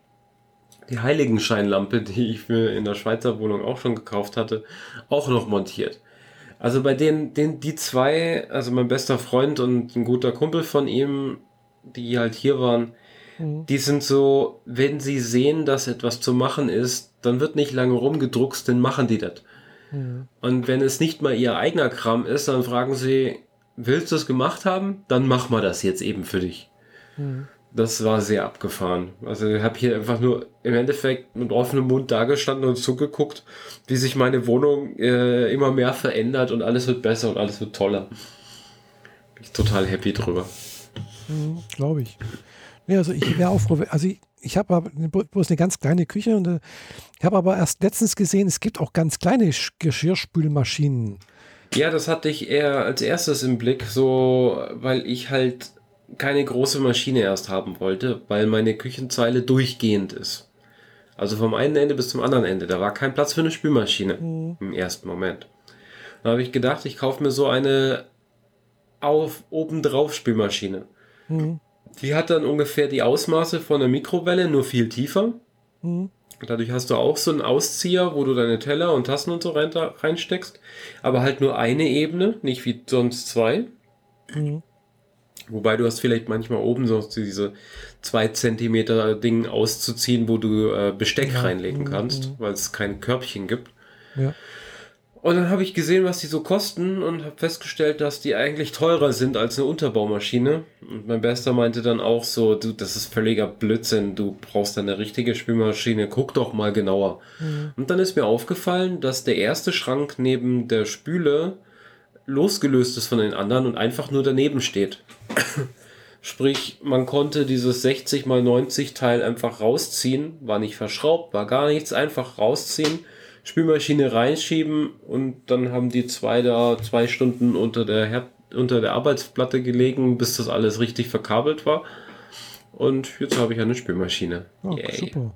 die Heiligenscheinlampe, die ich mir in der Schweizer Wohnung auch schon gekauft hatte, auch noch montiert. Also bei denen, den, die zwei, also mein bester Freund und ein guter Kumpel von ihm, die halt hier waren, mhm. die sind so, wenn sie sehen, dass etwas zu machen ist, dann wird nicht lange rumgedruckst, dann machen die das. Mhm. Und wenn es nicht mal ihr eigener Kram ist, dann fragen sie, willst du es gemacht haben? Dann mach mal das jetzt eben für dich. Mhm das war sehr abgefahren. Also ich habe hier einfach nur im Endeffekt mit offenem Mund dagestanden und zugeguckt, wie sich meine Wohnung äh, immer mehr verändert und alles wird besser und alles wird toller. Bin ich total happy drüber. Mhm, Glaube ich. Ja, also ich wäre auch froh, also ich, ich habe bloß eine ganz kleine Küche und äh, ich habe aber erst letztens gesehen, es gibt auch ganz kleine Geschirrspülmaschinen. Ja, das hatte ich eher als erstes im Blick, so, weil ich halt keine große Maschine erst haben wollte, weil meine Küchenzeile durchgehend ist. Also vom einen Ende bis zum anderen Ende. Da war kein Platz für eine Spülmaschine mhm. im ersten Moment. Da habe ich gedacht, ich kaufe mir so eine auf obendrauf Spülmaschine. Mhm. Die hat dann ungefähr die Ausmaße von einer Mikrowelle, nur viel tiefer. Mhm. Dadurch hast du auch so einen Auszieher, wo du deine Teller und Tassen und so rein, reinsteckst. Aber halt nur eine Ebene, nicht wie sonst zwei. Mhm. Wobei du hast vielleicht manchmal oben so diese zwei Zentimeter Ding auszuziehen, wo du äh, Besteck ja. reinlegen mhm. kannst, weil es kein Körbchen gibt. Ja. Und dann habe ich gesehen, was die so kosten und habe festgestellt, dass die eigentlich teurer sind als eine Unterbaumaschine. Und mein Bester meinte dann auch so, du, das ist völliger Blödsinn, du brauchst eine richtige Spülmaschine, guck doch mal genauer. Mhm. Und dann ist mir aufgefallen, dass der erste Schrank neben der Spüle losgelöst ist von den anderen und einfach nur daneben steht. Sprich, man konnte dieses 60 x 90 Teil einfach rausziehen, war nicht verschraubt, war gar nichts, einfach rausziehen, Spülmaschine reinschieben und dann haben die zwei da zwei Stunden unter der Herd, unter der Arbeitsplatte gelegen, bis das alles richtig verkabelt war. Und jetzt habe ich eine Spülmaschine. Oh, super.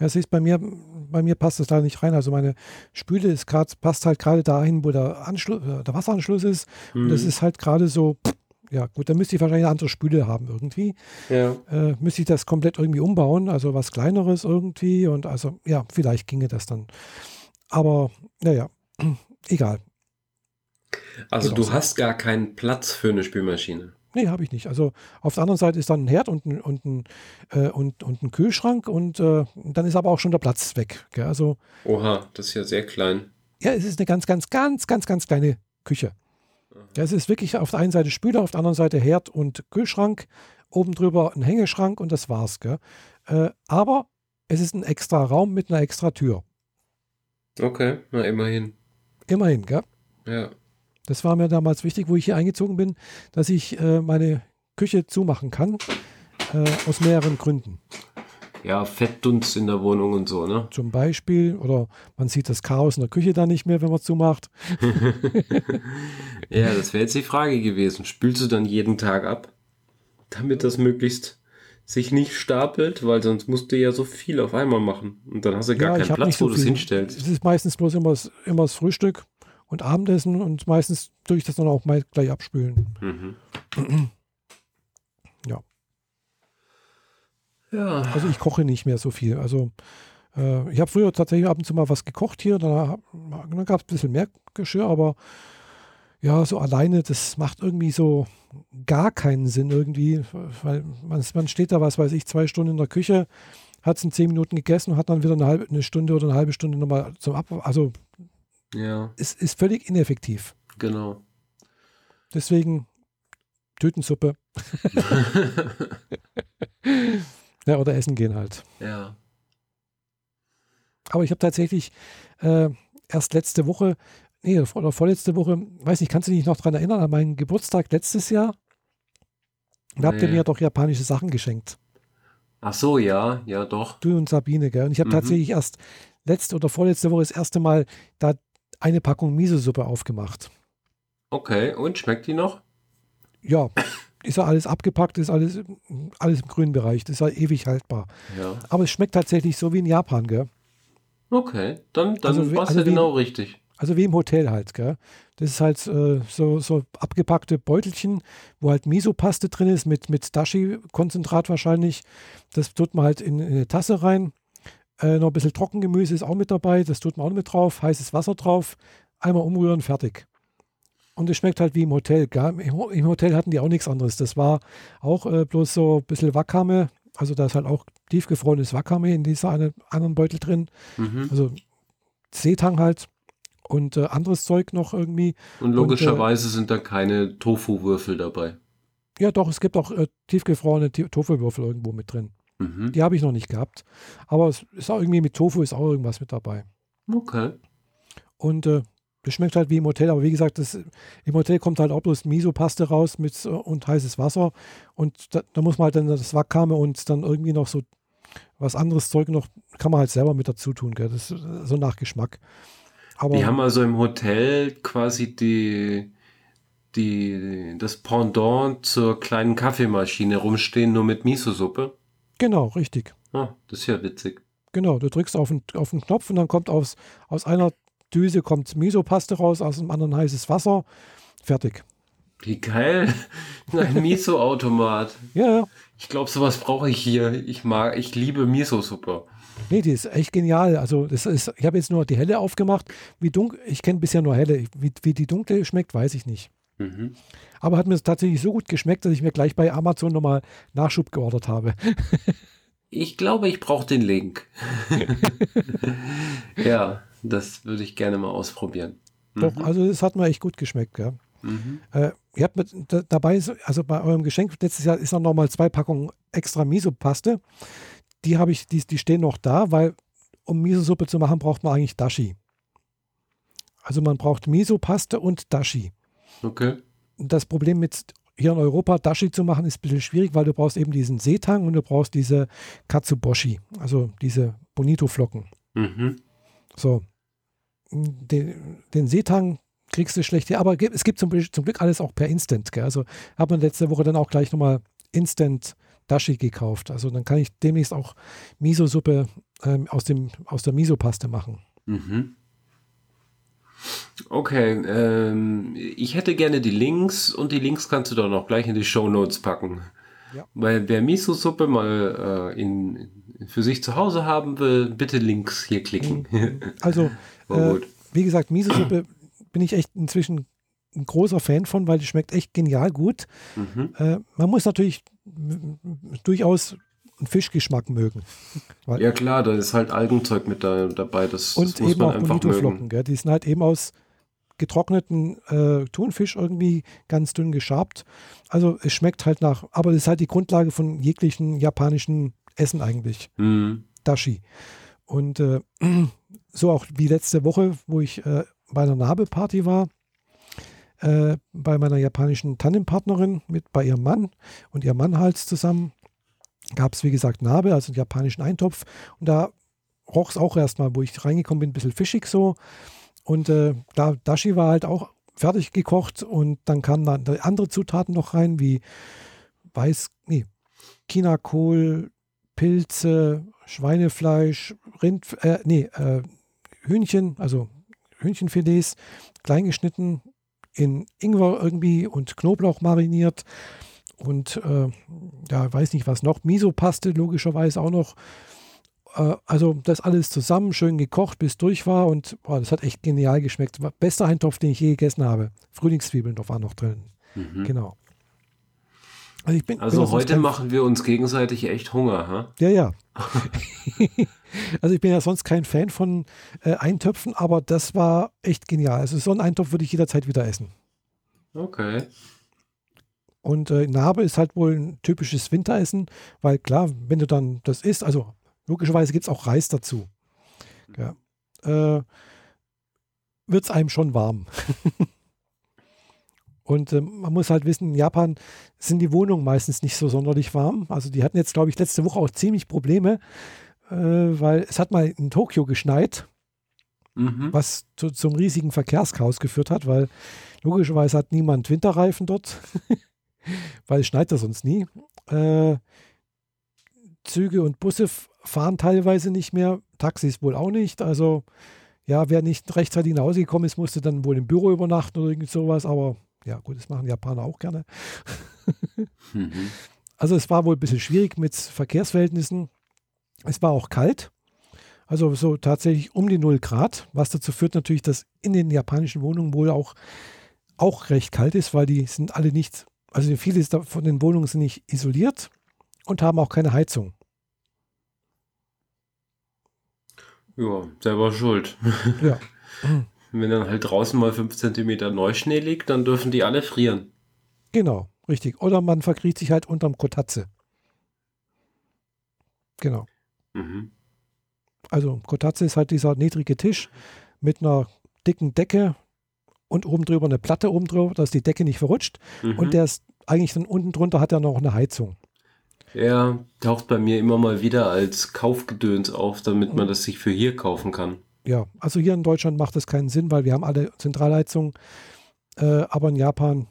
Ja, siehst bei mir, bei mir passt das da nicht rein. Also meine Spüle ist grad, passt halt gerade dahin, wo der, Anschluss, äh, der Wasseranschluss ist. Mhm. Und das mhm. ist halt gerade so, ja gut, dann müsste ich wahrscheinlich eine andere Spüle haben irgendwie. Ja. Äh, müsste ich das komplett irgendwie umbauen, also was kleineres irgendwie. Und also, ja, vielleicht ginge das dann. Aber, naja, egal. Also Geht du hast gar keinen Platz für eine Spülmaschine. Nee, habe ich nicht. Also auf der anderen Seite ist dann ein Herd und ein, und ein, äh, und, und ein Kühlschrank und äh, dann ist aber auch schon der Platz weg. Gell? Also, Oha, das ist ja sehr klein. Ja, es ist eine ganz, ganz, ganz, ganz, ganz kleine Küche. Ja, es ist wirklich auf der einen Seite Spüler, auf der anderen Seite Herd und Kühlschrank, oben drüber ein Hängeschrank und das war's. Äh, aber es ist ein extra Raum mit einer extra Tür. Okay, na immerhin. Immerhin, gell? Ja. Das war mir damals wichtig, wo ich hier eingezogen bin, dass ich äh, meine Küche zumachen kann. Äh, aus mehreren Gründen. Ja, Fettdunst in der Wohnung und so, ne? Zum Beispiel. Oder man sieht das Chaos in der Küche dann nicht mehr, wenn man zumacht. ja, das wäre jetzt die Frage gewesen. Spülst du dann jeden Tag ab? Damit das möglichst sich nicht stapelt, weil sonst musst du ja so viel auf einmal machen. Und dann hast du gar ja, keinen Platz, so wo du es hinstellst. Es ist meistens bloß immer, immer das Frühstück und Abendessen und meistens tue ich das dann auch mal gleich abspülen. Mhm. ja. Ja. Also ich koche nicht mehr so viel. Also äh, ich habe früher tatsächlich ab und zu mal was gekocht hier, dann, dann gab es ein bisschen mehr Geschirr, aber ja, so alleine, das macht irgendwie so gar keinen Sinn irgendwie, weil man, man steht da, was weiß ich, zwei Stunden in der Küche, hat es in zehn Minuten gegessen und hat dann wieder eine halbe eine Stunde oder eine halbe Stunde nochmal zum Ab. Also ja. es ist völlig ineffektiv. Genau. Deswegen Tütensuppe. ja, oder essen gehen halt. Ja. Aber ich habe tatsächlich äh, erst letzte Woche nee, oder vorletzte Woche, weiß nicht, kannst du dich noch daran erinnern, an meinen Geburtstag letztes Jahr? Da nee. habt ihr mir doch japanische Sachen geschenkt. Ach so, ja, ja, doch. Du und Sabine, gell? Und ich habe mhm. tatsächlich erst letzte oder vorletzte Woche das erste Mal da eine Packung Miso-Suppe aufgemacht. Okay, und schmeckt die noch? Ja, ist ja alles abgepackt, ist alles, alles im grünen Bereich, das ist ja ewig haltbar. Ja. Aber es schmeckt tatsächlich so wie in Japan, gell? Okay, dann, dann also, war es also ja genau richtig. Also wie im Hotel halt, gell? Das ist halt äh, so, so abgepackte Beutelchen, wo halt Miso-Paste drin ist, mit, mit Dashi-Konzentrat wahrscheinlich. Das tut man halt in, in eine Tasse rein. Äh, noch ein bisschen Trockengemüse ist auch mit dabei, das tut man auch mit drauf. Heißes Wasser drauf, einmal umrühren, fertig. Und es schmeckt halt wie im Hotel. Gell? Im Hotel hatten die auch nichts anderes. Das war auch äh, bloß so ein bisschen Wakame. Also da ist halt auch tiefgefrorenes Wakame in dieser eine, anderen Beutel drin. Mhm. Also Seetang halt und äh, anderes Zeug noch irgendwie. Und logischerweise und, äh, sind da keine Tofu-Würfel dabei. Ja, doch, es gibt auch äh, tiefgefrorene Tofu-Würfel irgendwo mit drin. Mhm. Die habe ich noch nicht gehabt. Aber es ist auch irgendwie mit Tofu ist auch irgendwas mit dabei. Okay. Und äh, das schmeckt halt wie im Hotel, aber wie gesagt, das, im Hotel kommt halt auch bloß Miso-Paste raus mit, äh, und heißes Wasser. Und da, da, muss man halt dann das Wakame und dann irgendwie noch so was anderes Zeug noch, kann man halt selber mit dazu tun. Gell? Das ist so nach Geschmack. Aber die haben also im Hotel quasi die, die, das Pendant zur kleinen Kaffeemaschine rumstehen, nur mit Miso-Suppe. Genau, richtig. Ah, das ist ja witzig. Genau, du drückst auf den, auf den Knopf und dann kommt aus, aus einer Düse kommt Miso-Paste raus, aus dem anderen heißes Wasser. Fertig. Wie geil. Ein Miso-Automat. Ja, ja. Ich glaube, sowas brauche ich hier. Ich mag, ich liebe Miso-Suppe. Nee, die ist echt genial. Also, das ist, ich habe jetzt nur die helle aufgemacht. Wie dunkel, ich kenne bisher nur helle. Wie, wie die dunkle schmeckt, weiß ich nicht. Mhm. Aber hat mir tatsächlich so gut geschmeckt, dass ich mir gleich bei Amazon nochmal Nachschub geordert habe. ich glaube, ich brauche den Link. ja, das würde ich gerne mal ausprobieren. Doch, mhm. also es hat mir echt gut geschmeckt. Ja. Mhm. Äh, ihr habt mit, dabei, also bei eurem Geschenk letztes Jahr ist noch mal zwei Packungen extra Miso-Paste. Die habe ich, die, die stehen noch da, weil um Miso-Suppe zu machen, braucht man eigentlich Dashi. Also man braucht Miso-Paste und Dashi. Okay. Das Problem mit hier in Europa Dashi zu machen ist ein bisschen schwierig, weil du brauchst eben diesen Seetang und du brauchst diese Katsuboshi, also diese Bonito-Flocken. Mhm. So. Den, den Seetang kriegst du schlecht her. Aber es gibt zum, zum Glück alles auch per Instant. Gell? Also habe man letzte Woche dann auch gleich nochmal Instant Dashi gekauft. Also dann kann ich demnächst auch Miso-Suppe ähm, aus, aus der Miso-Paste machen. Mhm. Okay, ähm, ich hätte gerne die Links und die Links kannst du doch noch gleich in die Show Notes packen. Ja. Weil wer Miso-Suppe mal äh, in, für sich zu Hause haben will, bitte Links hier klicken. Mhm. Also, äh, wie gesagt, Miso-Suppe bin ich echt inzwischen ein großer Fan von, weil die schmeckt echt genial gut. Mhm. Äh, man muss natürlich durchaus einen Fischgeschmack mögen. ja klar, da ist halt Algenzeug mit da, dabei. Das, und das muss eben man auch Bonito-Flocken. Die sind halt eben aus getrockneten äh, Thunfisch irgendwie ganz dünn geschabt. Also es schmeckt halt nach, aber es ist halt die Grundlage von jeglichen japanischen Essen eigentlich. Mhm. Dashi. Und äh, so auch wie letzte Woche, wo ich äh, bei einer Nabe-Party war, äh, bei meiner japanischen Tannenpartnerin mit bei ihrem Mann und ihrem Mann halt zusammen, gab es wie gesagt Nabe, also einen japanischen Eintopf. Und da roch es auch erstmal, wo ich reingekommen bin, ein bisschen fischig so. Und äh, da Dashi war halt auch fertig gekocht und dann kamen dann andere Zutaten noch rein, wie Weiß, nee, Chinakohl, Pilze, Schweinefleisch, Rind, äh, nee, äh, Hühnchen, also Hühnchenfilets, kleingeschnitten, in Ingwer irgendwie und Knoblauch mariniert und äh, ja, weiß nicht was noch, Miso-Paste logischerweise auch noch. Äh, also das alles zusammen, schön gekocht, bis durch war und boah, das hat echt genial geschmeckt. Bester Eintopf, den ich je gegessen habe. Frühlingszwiebeln waren noch drin. Mhm. Genau. Also, bin, also heute machen wir uns gegenseitig echt Hunger, ha? Ja, ja. also ich bin ja sonst kein Fan von äh, Eintöpfen, aber das war echt genial. Also so einen Eintopf würde ich jederzeit wieder essen. Okay. Und äh, Narbe ist halt wohl ein typisches Winteressen, weil klar, wenn du dann das isst, also logischerweise gibt es auch Reis dazu. Ja. Äh, Wird es einem schon warm. Und äh, man muss halt wissen, in Japan sind die Wohnungen meistens nicht so sonderlich warm. Also die hatten jetzt, glaube ich, letzte Woche auch ziemlich Probleme, äh, weil es hat mal in Tokio geschneit, mhm. was zu, zum riesigen Verkehrschaos geführt hat, weil logischerweise hat niemand Winterreifen dort, weil es schneit da sonst nie. Äh, Züge und Busse fahren teilweise nicht mehr, Taxis wohl auch nicht. Also ja, wer nicht rechtzeitig nach Hause gekommen ist, musste dann wohl im Büro übernachten oder irgend sowas, aber ja, gut, das machen Japaner auch gerne. mhm. Also es war wohl ein bisschen schwierig mit Verkehrsverhältnissen. Es war auch kalt, also so tatsächlich um die 0 Grad, was dazu führt natürlich, dass in den japanischen Wohnungen wohl auch, auch recht kalt ist, weil die sind alle nicht, also viele von den Wohnungen sind nicht isoliert und haben auch keine Heizung. Ja, selber schuld. Ja. Wenn dann halt draußen mal 5 cm Neuschnee liegt, dann dürfen die alle frieren. Genau, richtig. Oder man verkriecht sich halt unterm Kotatze. Genau. Mhm. Also Kotatze ist halt dieser niedrige Tisch mit einer dicken Decke und oben drüber eine Platte oben drüber, dass die Decke nicht verrutscht. Mhm. Und der ist eigentlich dann unten drunter hat er noch eine Heizung. Er taucht bei mir immer mal wieder als Kaufgedöns auf, damit man das sich für hier kaufen kann ja, also hier in Deutschland macht das keinen Sinn, weil wir haben alle Zentralheizung, äh, aber in Japan,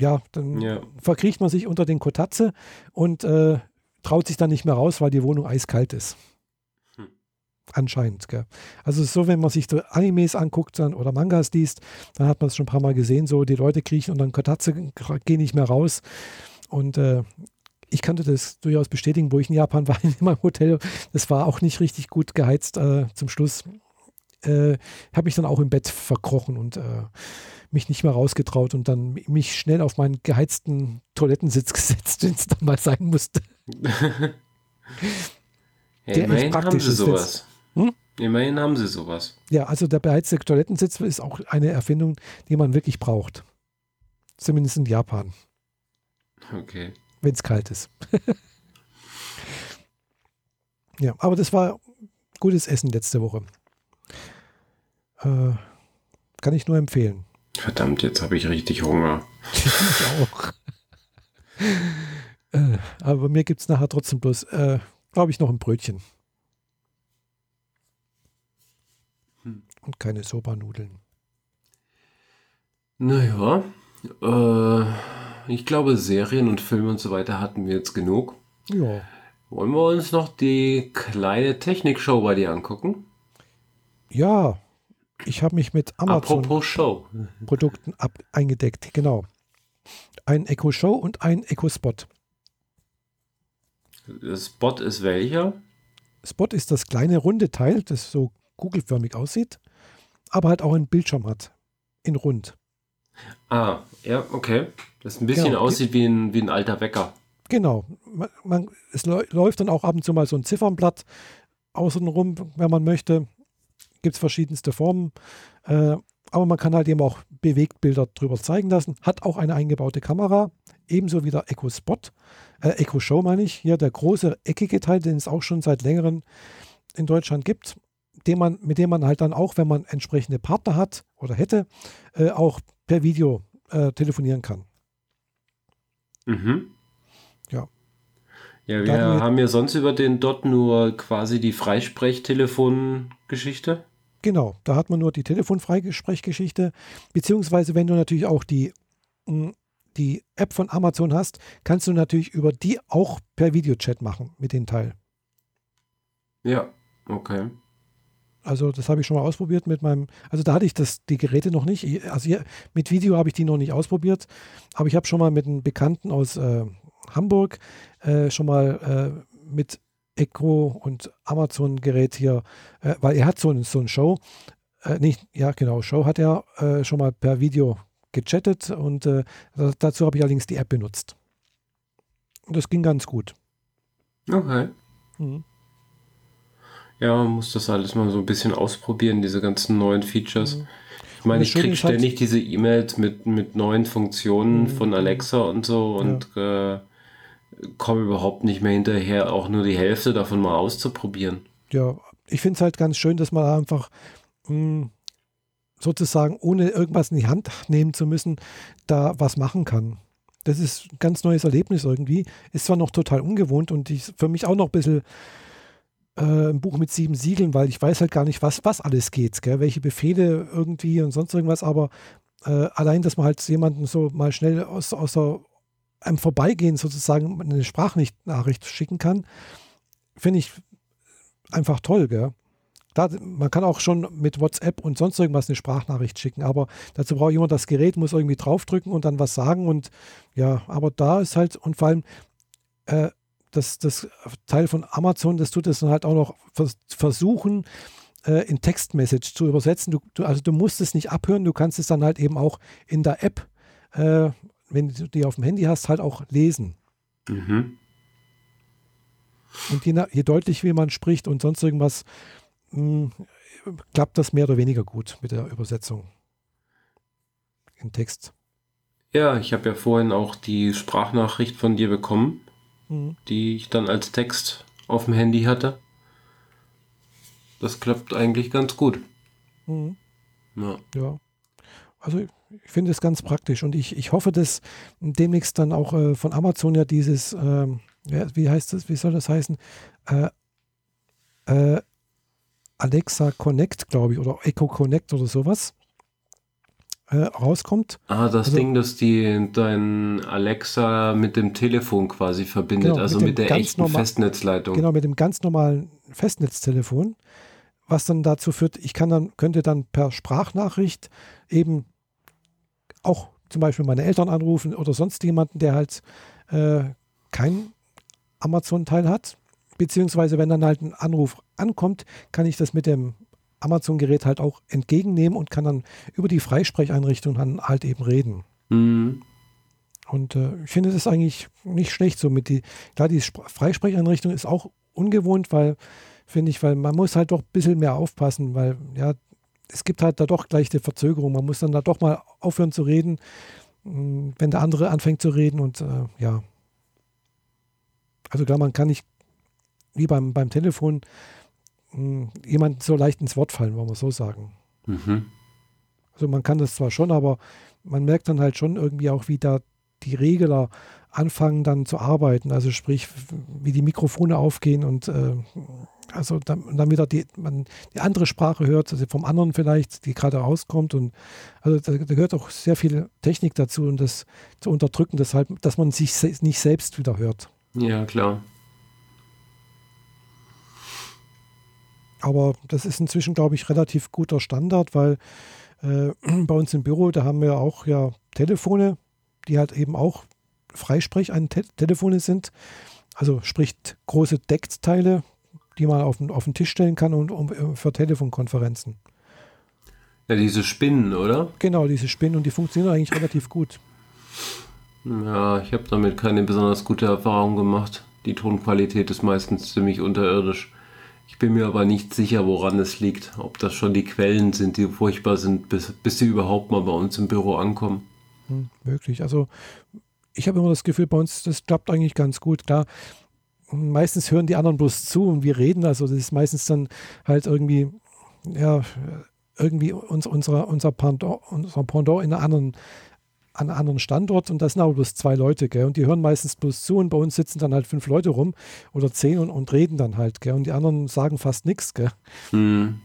ja, dann ja. verkriecht man sich unter den Kotatze und äh, traut sich dann nicht mehr raus, weil die Wohnung eiskalt ist. Anscheinend. Gell? Also so, wenn man sich so Animes anguckt dann, oder Mangas liest, dann hat man es schon ein paar Mal gesehen, so die Leute kriechen und dann Kotatze gehen nicht mehr raus. Und äh, ich kannte das durchaus bestätigen, wo ich in Japan war, in meinem Hotel. Das war auch nicht richtig gut geheizt äh, zum Schluss. Äh, habe mich dann auch im Bett verkrochen und äh, mich nicht mehr rausgetraut und dann mich schnell auf meinen geheizten Toilettensitz gesetzt, wenn es dann mal sein musste. ja, immerhin haben sie sowas. Hm? Immerhin haben sie sowas. Ja, also der beheizte Toilettensitz ist auch eine Erfindung, die man wirklich braucht. Zumindest in Japan. Okay. Wenn es kalt ist. ja, aber das war gutes Essen letzte Woche. Äh, kann ich nur empfehlen. Verdammt, jetzt habe ich richtig Hunger. ich auch. äh, aber mir gibt es nachher trotzdem bloß, äh, glaube ich, noch ein Brötchen. Und keine Soba-Nudeln. Naja, äh, ich glaube, Serien und Filme und so weiter hatten wir jetzt genug. Ja. Wollen wir uns noch die kleine Technikshow bei dir angucken? Ja, ich habe mich mit Amazon-Produkten eingedeckt, genau. Ein Echo Show und ein Echo Spot. Spot ist welcher? Spot ist das kleine runde Teil, das so kugelförmig aussieht, aber halt auch einen Bildschirm hat. In rund. Ah, ja, okay. Das ein bisschen genau. aussieht wie ein, wie ein alter Wecker. Genau. Man, man, es läuft dann auch ab und zu mal so ein Ziffernblatt außenrum, wenn man möchte gibt es verschiedenste Formen. Äh, aber man kann halt eben auch Bewegtbilder drüber zeigen lassen. Hat auch eine eingebaute Kamera, ebenso wie der Echo Spot, äh, Echo Show meine ich. Hier der große eckige Teil, den es auch schon seit längerem in Deutschland gibt, den man, mit dem man halt dann auch, wenn man entsprechende Partner hat oder hätte, äh, auch per Video äh, telefonieren kann. Mhm. Ja. Ja, wir haben ja sonst über den Dot nur quasi die Freisprechtelefon-Geschichte. Genau, da hat man nur die Telefonfreisprechgeschichte, beziehungsweise wenn du natürlich auch die, mm, die App von Amazon hast, kannst du natürlich über die auch per Videochat machen mit dem Teil. Ja, okay. Also das habe ich schon mal ausprobiert mit meinem, also da hatte ich das, die Geräte noch nicht. Also hier, mit Video habe ich die noch nicht ausprobiert, aber ich habe schon mal mit einem Bekannten aus äh, Hamburg äh, schon mal äh, mit Echo und Amazon-Gerät hier, äh, weil er hat so, ein, so eine Show, äh, nicht, ja genau, Show hat er äh, schon mal per Video gechattet und dazu habe ich allerdings die App benutzt. Und das ging ganz gut. Okay. Mhm. Ja, man muss das alles mal so ein bisschen ausprobieren, diese ganzen neuen Features. Mhm. Ich meine, ich kriege halt ständig halt diese E-Mails mit, mit neuen Funktionen mhm. von Alexa und so und ja. äh, komme überhaupt nicht mehr hinterher, auch nur die Hälfte davon mal auszuprobieren. Ja, ich finde es halt ganz schön, dass man einfach mh, hm, sozusagen ohne irgendwas in die Hand nehmen zu müssen, da was machen kann. Das ist ein ganz neues Erlebnis irgendwie. Ist zwar noch total ungewohnt und ich, für mich auch noch ein bisschen äh, ein Buch mit sieben Siegeln, weil ich weiß halt gar nicht, was, was alles geht, gell? welche Befehle irgendwie und sonst irgendwas, aber äh, allein, dass man halt jemanden so mal schnell aus, aus der einem Vorbeigehen sozusagen eine Sprachnachricht schicken kann, finde ich einfach toll, gell? Da, man kann auch schon mit WhatsApp und sonst irgendwas eine Sprachnachricht schicken, aber dazu braucht jemand das Gerät, muss irgendwie draufdrücken und dann was sagen und ja, aber da ist halt und vor allem äh, das, das Teil von Amazon, das tut es dann halt auch noch vers versuchen, äh, in Textmessage zu übersetzen. Du, du, also du musst es nicht abhören, du kannst es dann halt eben auch in der App äh, wenn du die auf dem Handy hast, halt auch lesen. Mhm. Und je, je deutlich wie man spricht und sonst irgendwas, mh, hm, klappt das mehr oder weniger gut mit der Übersetzung in Text. Ja, ich habe ja vorhin auch die Sprachnachricht von dir bekommen, mhm. die ich dann als Text auf dem Handy hatte. Das klappt eigentlich ganz gut. Mhm. Ja. ja. Also ich finde es ganz praktisch und ich, ich hoffe, dass demnächst dann auch äh, von Amazon ja dieses, ja, wie heißt das, wie soll das heißen? Äh, äh, Alexa Connect, glaube ich, oder Echo Connect oder sowas äh, rauskommt. Ah, das also, Ding, das die dein Alexa mit dem Telefon quasi verbindet, genau, also mit, mit der echten Festnetzleitung. Genau, mit dem ganz normalen Festnetztelefon. was dann dazu führt, ich kann dann, könnte dann per Sprachnachricht eben auch zum Beispiel meine Eltern anrufen oder sonst jemanden, der halt äh, kein Amazon-Teil hat. Beziehungsweise, wenn dann halt ein Anruf ankommt, kann ich das mit dem Amazon-Gerät halt auch entgegennehmen und kann dann über die Freisprecheinrichtung dann halt eben reden. Mhm. Und äh, ich finde das eigentlich nicht schlecht so mit die, klar, die Freisprecheinrichtung ist auch ungewohnt, weil, finde ich, weil man muss halt doch ein bisschen mehr aufpassen, weil ja, es gibt halt da doch gleich die Verzögerung. Man muss dann da doch mal aufhören zu reden, hm, wenn der andere anfängt zu reden und äh, ja. Also klar, man kann nicht wie beim, beim Telefon hm, jemand so leicht ins Wort fallen, wollen wir so sagen. Mhm. Also man kann das zwar schon, aber man merkt dann halt schon irgendwie auch, wie da die Regler anfangen dann zu arbeiten. Also sprich, wie die Mikrofone aufgehen und äh, also dann, dann wieder die, man die andere Sprache hört, also vom anderen vielleicht, die gerade rauskommt. Und also da, da, gehört auch sehr viel Technik dazu, um das zu unterdrücken, deshalb, dass man sich se nicht selbst wieder hört. Ja, klar. Aber das ist inzwischen, glaube ich, relativ guter Standard, weil äh, bei uns im Büro, da haben wir auch ja Telefone, die halt eben auch Freisprech an Te Telefone sind. Also sprich große Deckteile, die man auf den, auf den Tisch stellen kann und um, äh, für Telefonkonferenzen. Ja, diese Spinnen, oder? Genau, diese Spinnen und die funktionieren eigentlich relativ gut. Ja, ich habe damit keine besonders gute Erfahrung gemacht. Die Tonqualität ist meistens ziemlich unterirdisch. Ich bin mir aber nicht sicher, woran es liegt. Ob das schon die Quellen sind, die furchtbar sind, bis, bis sie überhaupt mal bei uns im Büro ankommen. Hm, möglich. Also ich habe immer das Gefühl, bei uns, das klappt eigentlich ganz gut. Klar, meistens hören die anderen bloß zu und wir reden. Also das ist meistens dann halt irgendwie, ja, irgendwie uns, unser, unser, Pendant, unser Pendant in einer anderen, an anderen Standort und das sind aber bloß zwei Leute, gell? Und die hören meistens bloß zu und bei uns sitzen dann halt fünf Leute rum oder zehn und, und reden dann halt, gell? Und die anderen sagen fast nichts, gell? Hm.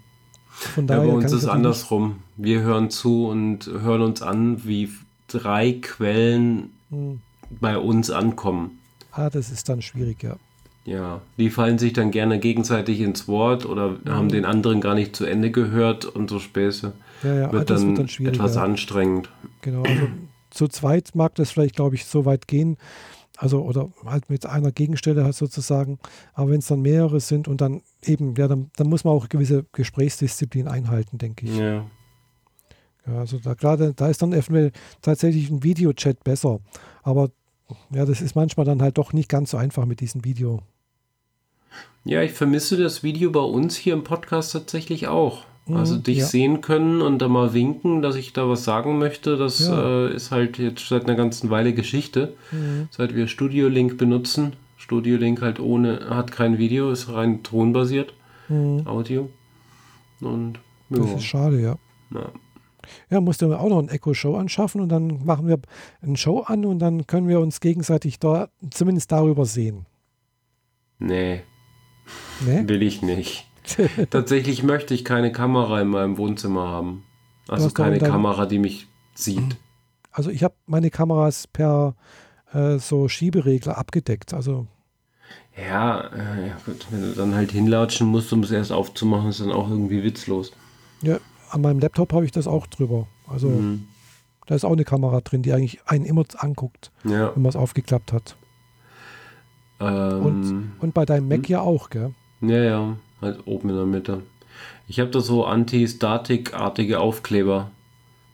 Von daher ja, bei uns ist es andersrum. Wir hören zu und hören uns an, wie drei Quellen hm. bei uns ankommen. Ah, das ist dann schwierig, ja. Ja, die fallen sich dann gerne gegenseitig ins Wort oder mhm. haben den anderen gar nicht zu Ende gehört und so Späße. Ja, ja, wird, dann wird dann etwas anstrengend. Genau, also zu zweit mag das vielleicht, glaube ich, so weit gehen. Also, oder halt mit einer Gegenstelle halt sozusagen. Aber wenn es dann mehrere sind und dann eben, ja, dann, dann muss man auch gewisse Gesprächsdisziplin einhalten, denke ich. Ja. ja also da gerade, da ist dann eventuell tatsächlich ein Videochat besser. Aber ja, das ist manchmal dann halt doch nicht ganz so einfach mit diesem Video. Ja, ich vermisse das Video bei uns hier im Podcast tatsächlich auch. Also mhm, dich ja. sehen können und da mal winken, dass ich da was sagen möchte, das ja. äh, ist halt jetzt seit einer ganzen Weile Geschichte. Mhm. Seit wir Studio Link benutzen. Studio Link halt ohne, hat kein Video, ist rein tonbasiert. Mhm. Audio. Und ja. Das ist schade, ja. ja. Ja, musste man auch noch ein Echo-Show anschaffen und dann machen wir ein Show an und dann können wir uns gegenseitig da zumindest darüber sehen. Nee. nee? Will ich nicht. Tatsächlich möchte ich keine Kamera in meinem Wohnzimmer haben. Also keine Kamera, die mich sieht. Also ich habe meine Kameras per äh, so Schieberegler abgedeckt. Also ja, äh, ja gut, wenn du dann halt hinlatschen musst, um es erst aufzumachen, ist dann auch irgendwie witzlos. Ja, an meinem Laptop habe ich das auch drüber. Also mhm. da ist auch eine Kamera drin, die eigentlich einen immer anguckt, ja. wenn man es aufgeklappt hat. Ähm, und, und bei deinem Mac hm? ja auch, gell? Ja, ja halt oben in der Mitte. Ich habe da so Anti-Statik-artige Aufkleber,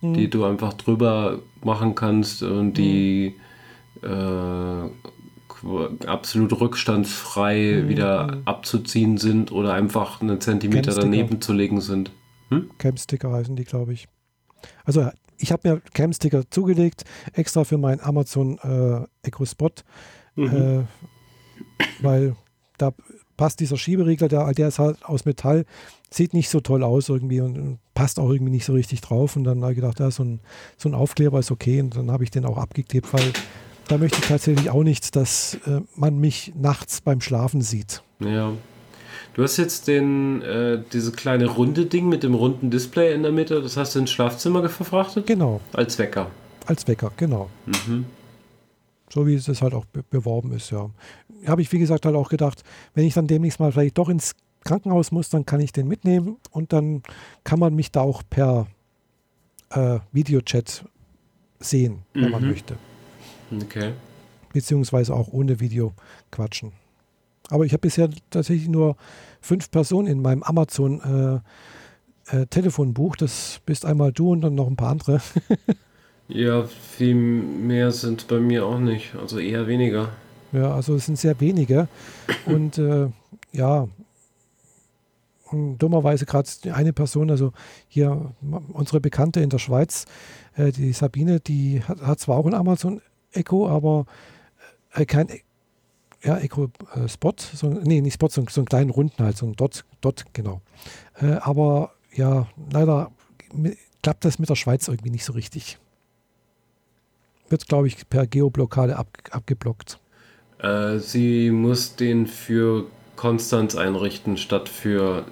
mhm. die du einfach drüber machen kannst und die mhm. äh, absolut rückstandsfrei mhm. wieder abzuziehen sind oder einfach einen Zentimeter daneben zu legen sind. Hm? Cam-Sticker heißen die, glaube ich. Also ich habe mir Cam-Sticker zugelegt, extra für meinen Amazon äh, Echo Spot, mhm. äh, weil da passt dieser Schieberegler, der, der ist halt aus Metall, sieht nicht so toll aus irgendwie und, passt auch irgendwie nicht so richtig drauf. Und dann habe ich gedacht, ja, so ein, so ein Aufkleber ist okay. Und dann habe ich den auch abgeklebt, weil da möchte ich tatsächlich auch nicht, dass äh, man mich nachts beim Schlafen sieht. Ja. Du hast jetzt den, äh, diese kleine runde Ding mit dem runden Display in der Mitte, das hast du ins Schlafzimmer verfrachtet? Genau. Als Wecker. Als Wecker, genau. Mhm. So wie es halt auch be beworben ist, ja. Habe ich, wie gesagt, halt auch gedacht, wenn ich dann demnächst mal vielleicht doch ins Krankenhaus muss, dann kann ich den mitnehmen und dann kann man mich da auch per äh, Videochat sehen, wenn mhm. man möchte. Okay. Beziehungsweise auch ohne Video quatschen. Aber ich habe bisher tatsächlich nur fünf Personen in meinem Amazon äh, äh, Telefonbuch. Das bist einmal du und dann noch ein paar andere. ja, viel mehr sind bei mir auch nicht. Also eher weniger. Ja, also es sind sehr wenige. Und äh, ja, dummerweise gerade eine Person, also hier unsere Bekannte in der Schweiz, äh, die Sabine, die hat, hat, zwar auch ein Amazon Echo, aber äh, kein ja, Echo äh, Spot, so, nee, nicht Spot, so, so einen kleinen runden halt, so ein Dot, Dot genau. Äh, aber ja, leider klappt das mit der Schweiz irgendwie nicht so richtig. Wird, glaube ich, per Geoblockade ab, abgeblockt. Äh, sie muss den für Konstanz einrichten, statt für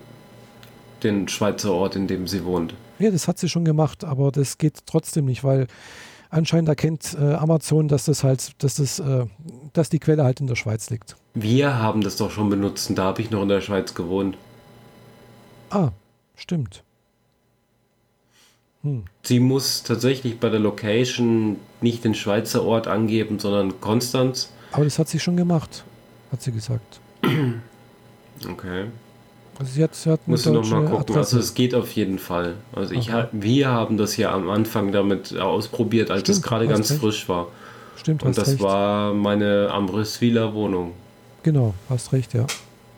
den Schweizer Ort, in dem sie wohnt. Ja, das hat sie schon gemacht, aber das geht trotzdem nicht, weil anscheinend erkennt äh, Amazon, dass das halt, dass das, äh, dass die Quelle halt in der Schweiz liegt. Wir haben das doch schon benutzt und da habe ich noch in der Schweiz gewohnt. Ah, stimmt. Hm. Sie muss tatsächlich bei der Location nicht den Schweizer Ort angeben, sondern Konstanz. Aber das hat sie schon gemacht, hat sie gesagt. Okay. Also sie hat, sie hat Muss noch mal gucken. Adresse. Also es geht auf jeden Fall. Also ich okay. wir haben das ja am Anfang damit ausprobiert, als Stimmt, es gerade ganz recht. frisch war. Stimmt, Und das recht. war meine Ambroswiller Wohnung. Genau, hast recht, ja.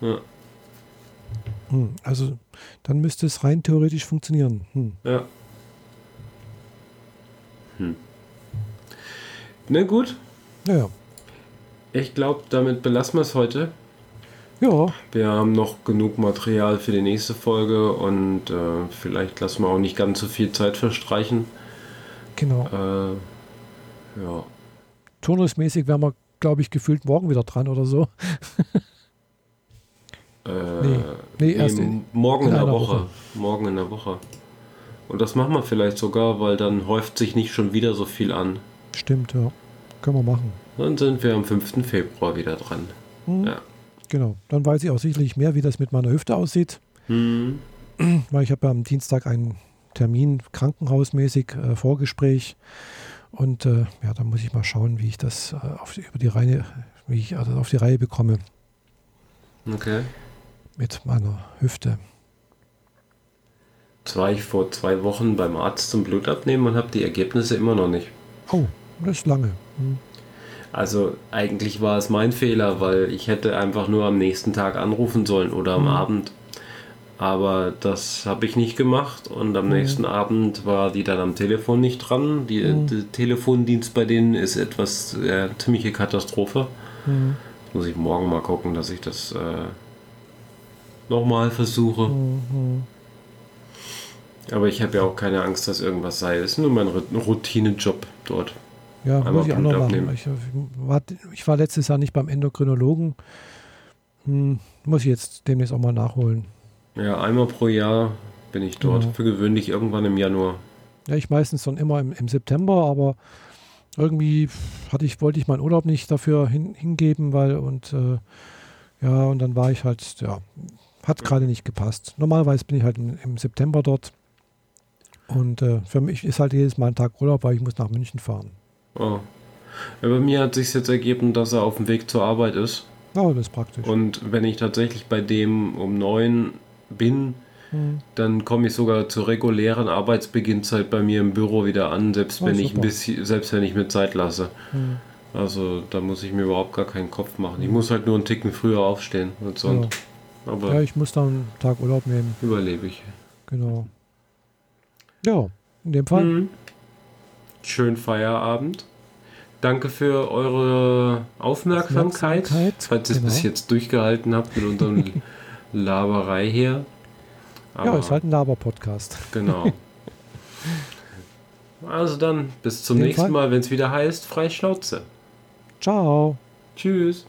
ja. Hm, also dann müsste es rein theoretisch funktionieren. Hm. Ja. Hm. Na gut. Naja. Ich glaube, damit belassen wir es heute. Ja. Wir haben noch genug Material für die nächste Folge und äh, vielleicht lassen wir auch nicht ganz so viel Zeit verstreichen. Genau. Äh, ja. Turnusmäßig wären wir, glaube ich, gefühlt morgen wieder dran oder so. äh, nee, nee, erst in, morgen in, in der Woche. Woche. Morgen in der Woche. Und das machen wir vielleicht sogar, weil dann häuft sich nicht schon wieder so viel an. Stimmt, ja. Können wir machen. Dann sind wir am 5. Februar wieder dran. Hm. Ja. Genau, dann weiß ich auch sicherlich mehr, wie das mit meiner Hüfte aussieht. Mhm. Weil ich habe am Dienstag einen Termin krankenhausmäßig, äh, Vorgespräch. Und äh, ja, da muss ich mal schauen, wie ich das äh, auf, über die Reihe, wie ich also auf die Reihe bekomme. Okay. Mit meiner Hüfte. Jetzt war ich vor zwei Wochen beim Arzt zum Blut abnehmen und habe die Ergebnisse immer noch nicht. Oh, das ist lange. Also eigentlich war es mein Fehler, weil ich hätte einfach nur am nächsten Tag anrufen sollen oder am mhm. Abend. Aber das habe ich nicht gemacht und am mhm. nächsten Abend war die dann am Telefon nicht dran. Die, mhm. Der Telefondienst bei denen ist etwas äh, ziemliche Katastrophe. Mhm. Muss ich morgen mal gucken, dass ich das äh, nochmal versuche. Mhm. Aber ich habe ja auch keine Angst, dass irgendwas sei. Es ist nur mein Routinejob dort. Ja, Einmal muss ich auch noch machen. Ich war, ich war, letztes Jahr nicht beim Endokrinologen. Hm, muss ich jetzt demnächst auch mal nachholen. Ja, einmal pro Jahr bin ich dort. Ja. Für gewöhnlich irgendwann im Januar. Ja, ich meistens dann immer im, im September, aber irgendwie hatte ich, wollte ich meinen Urlaub nicht dafür hin, hingeben, weil und äh, ja, und dann war ich halt, ja, hat gerade nicht gepasst. Normalerweise bin ich halt im, im September dort. Und äh, für mich ist halt jedes Mal ein Tag Urlaub, weil ich muss nach München fahren. Oh. Ja, bei mir hat sich jetzt ergeben, dass er auf dem Weg zur Arbeit ist. Oh, das ist praktisch. Und wenn ich tatsächlich bei dem um neun bin, hm. dann komme ich sogar zur regulären Arbeitsbeginnzeit bei mir im Büro wieder an, selbst oh, wenn super. ich ein bisschen, selbst wenn ich mir Zeit lasse. Hm. Also da muss ich mir überhaupt gar keinen Kopf machen. Ich muss halt nur einen Ticken früher aufstehen und sonst. Ja. Aber ja, ich muss dann einen Tag Urlaub nehmen. Überlebe ich. Genau. Ja, in dem Fall. Mhm schönen Feierabend. Danke für eure Aufmerksamkeit, Aufmerksamkeit falls ihr es genau. bis jetzt durchgehalten habt mit unserem Laberei hier. Aber, ja, ist halt ein Laber-Podcast. Genau. Also dann, bis zum nächsten Fall. Mal, wenn es wieder heißt, Freischnauze. Ciao. Tschüss.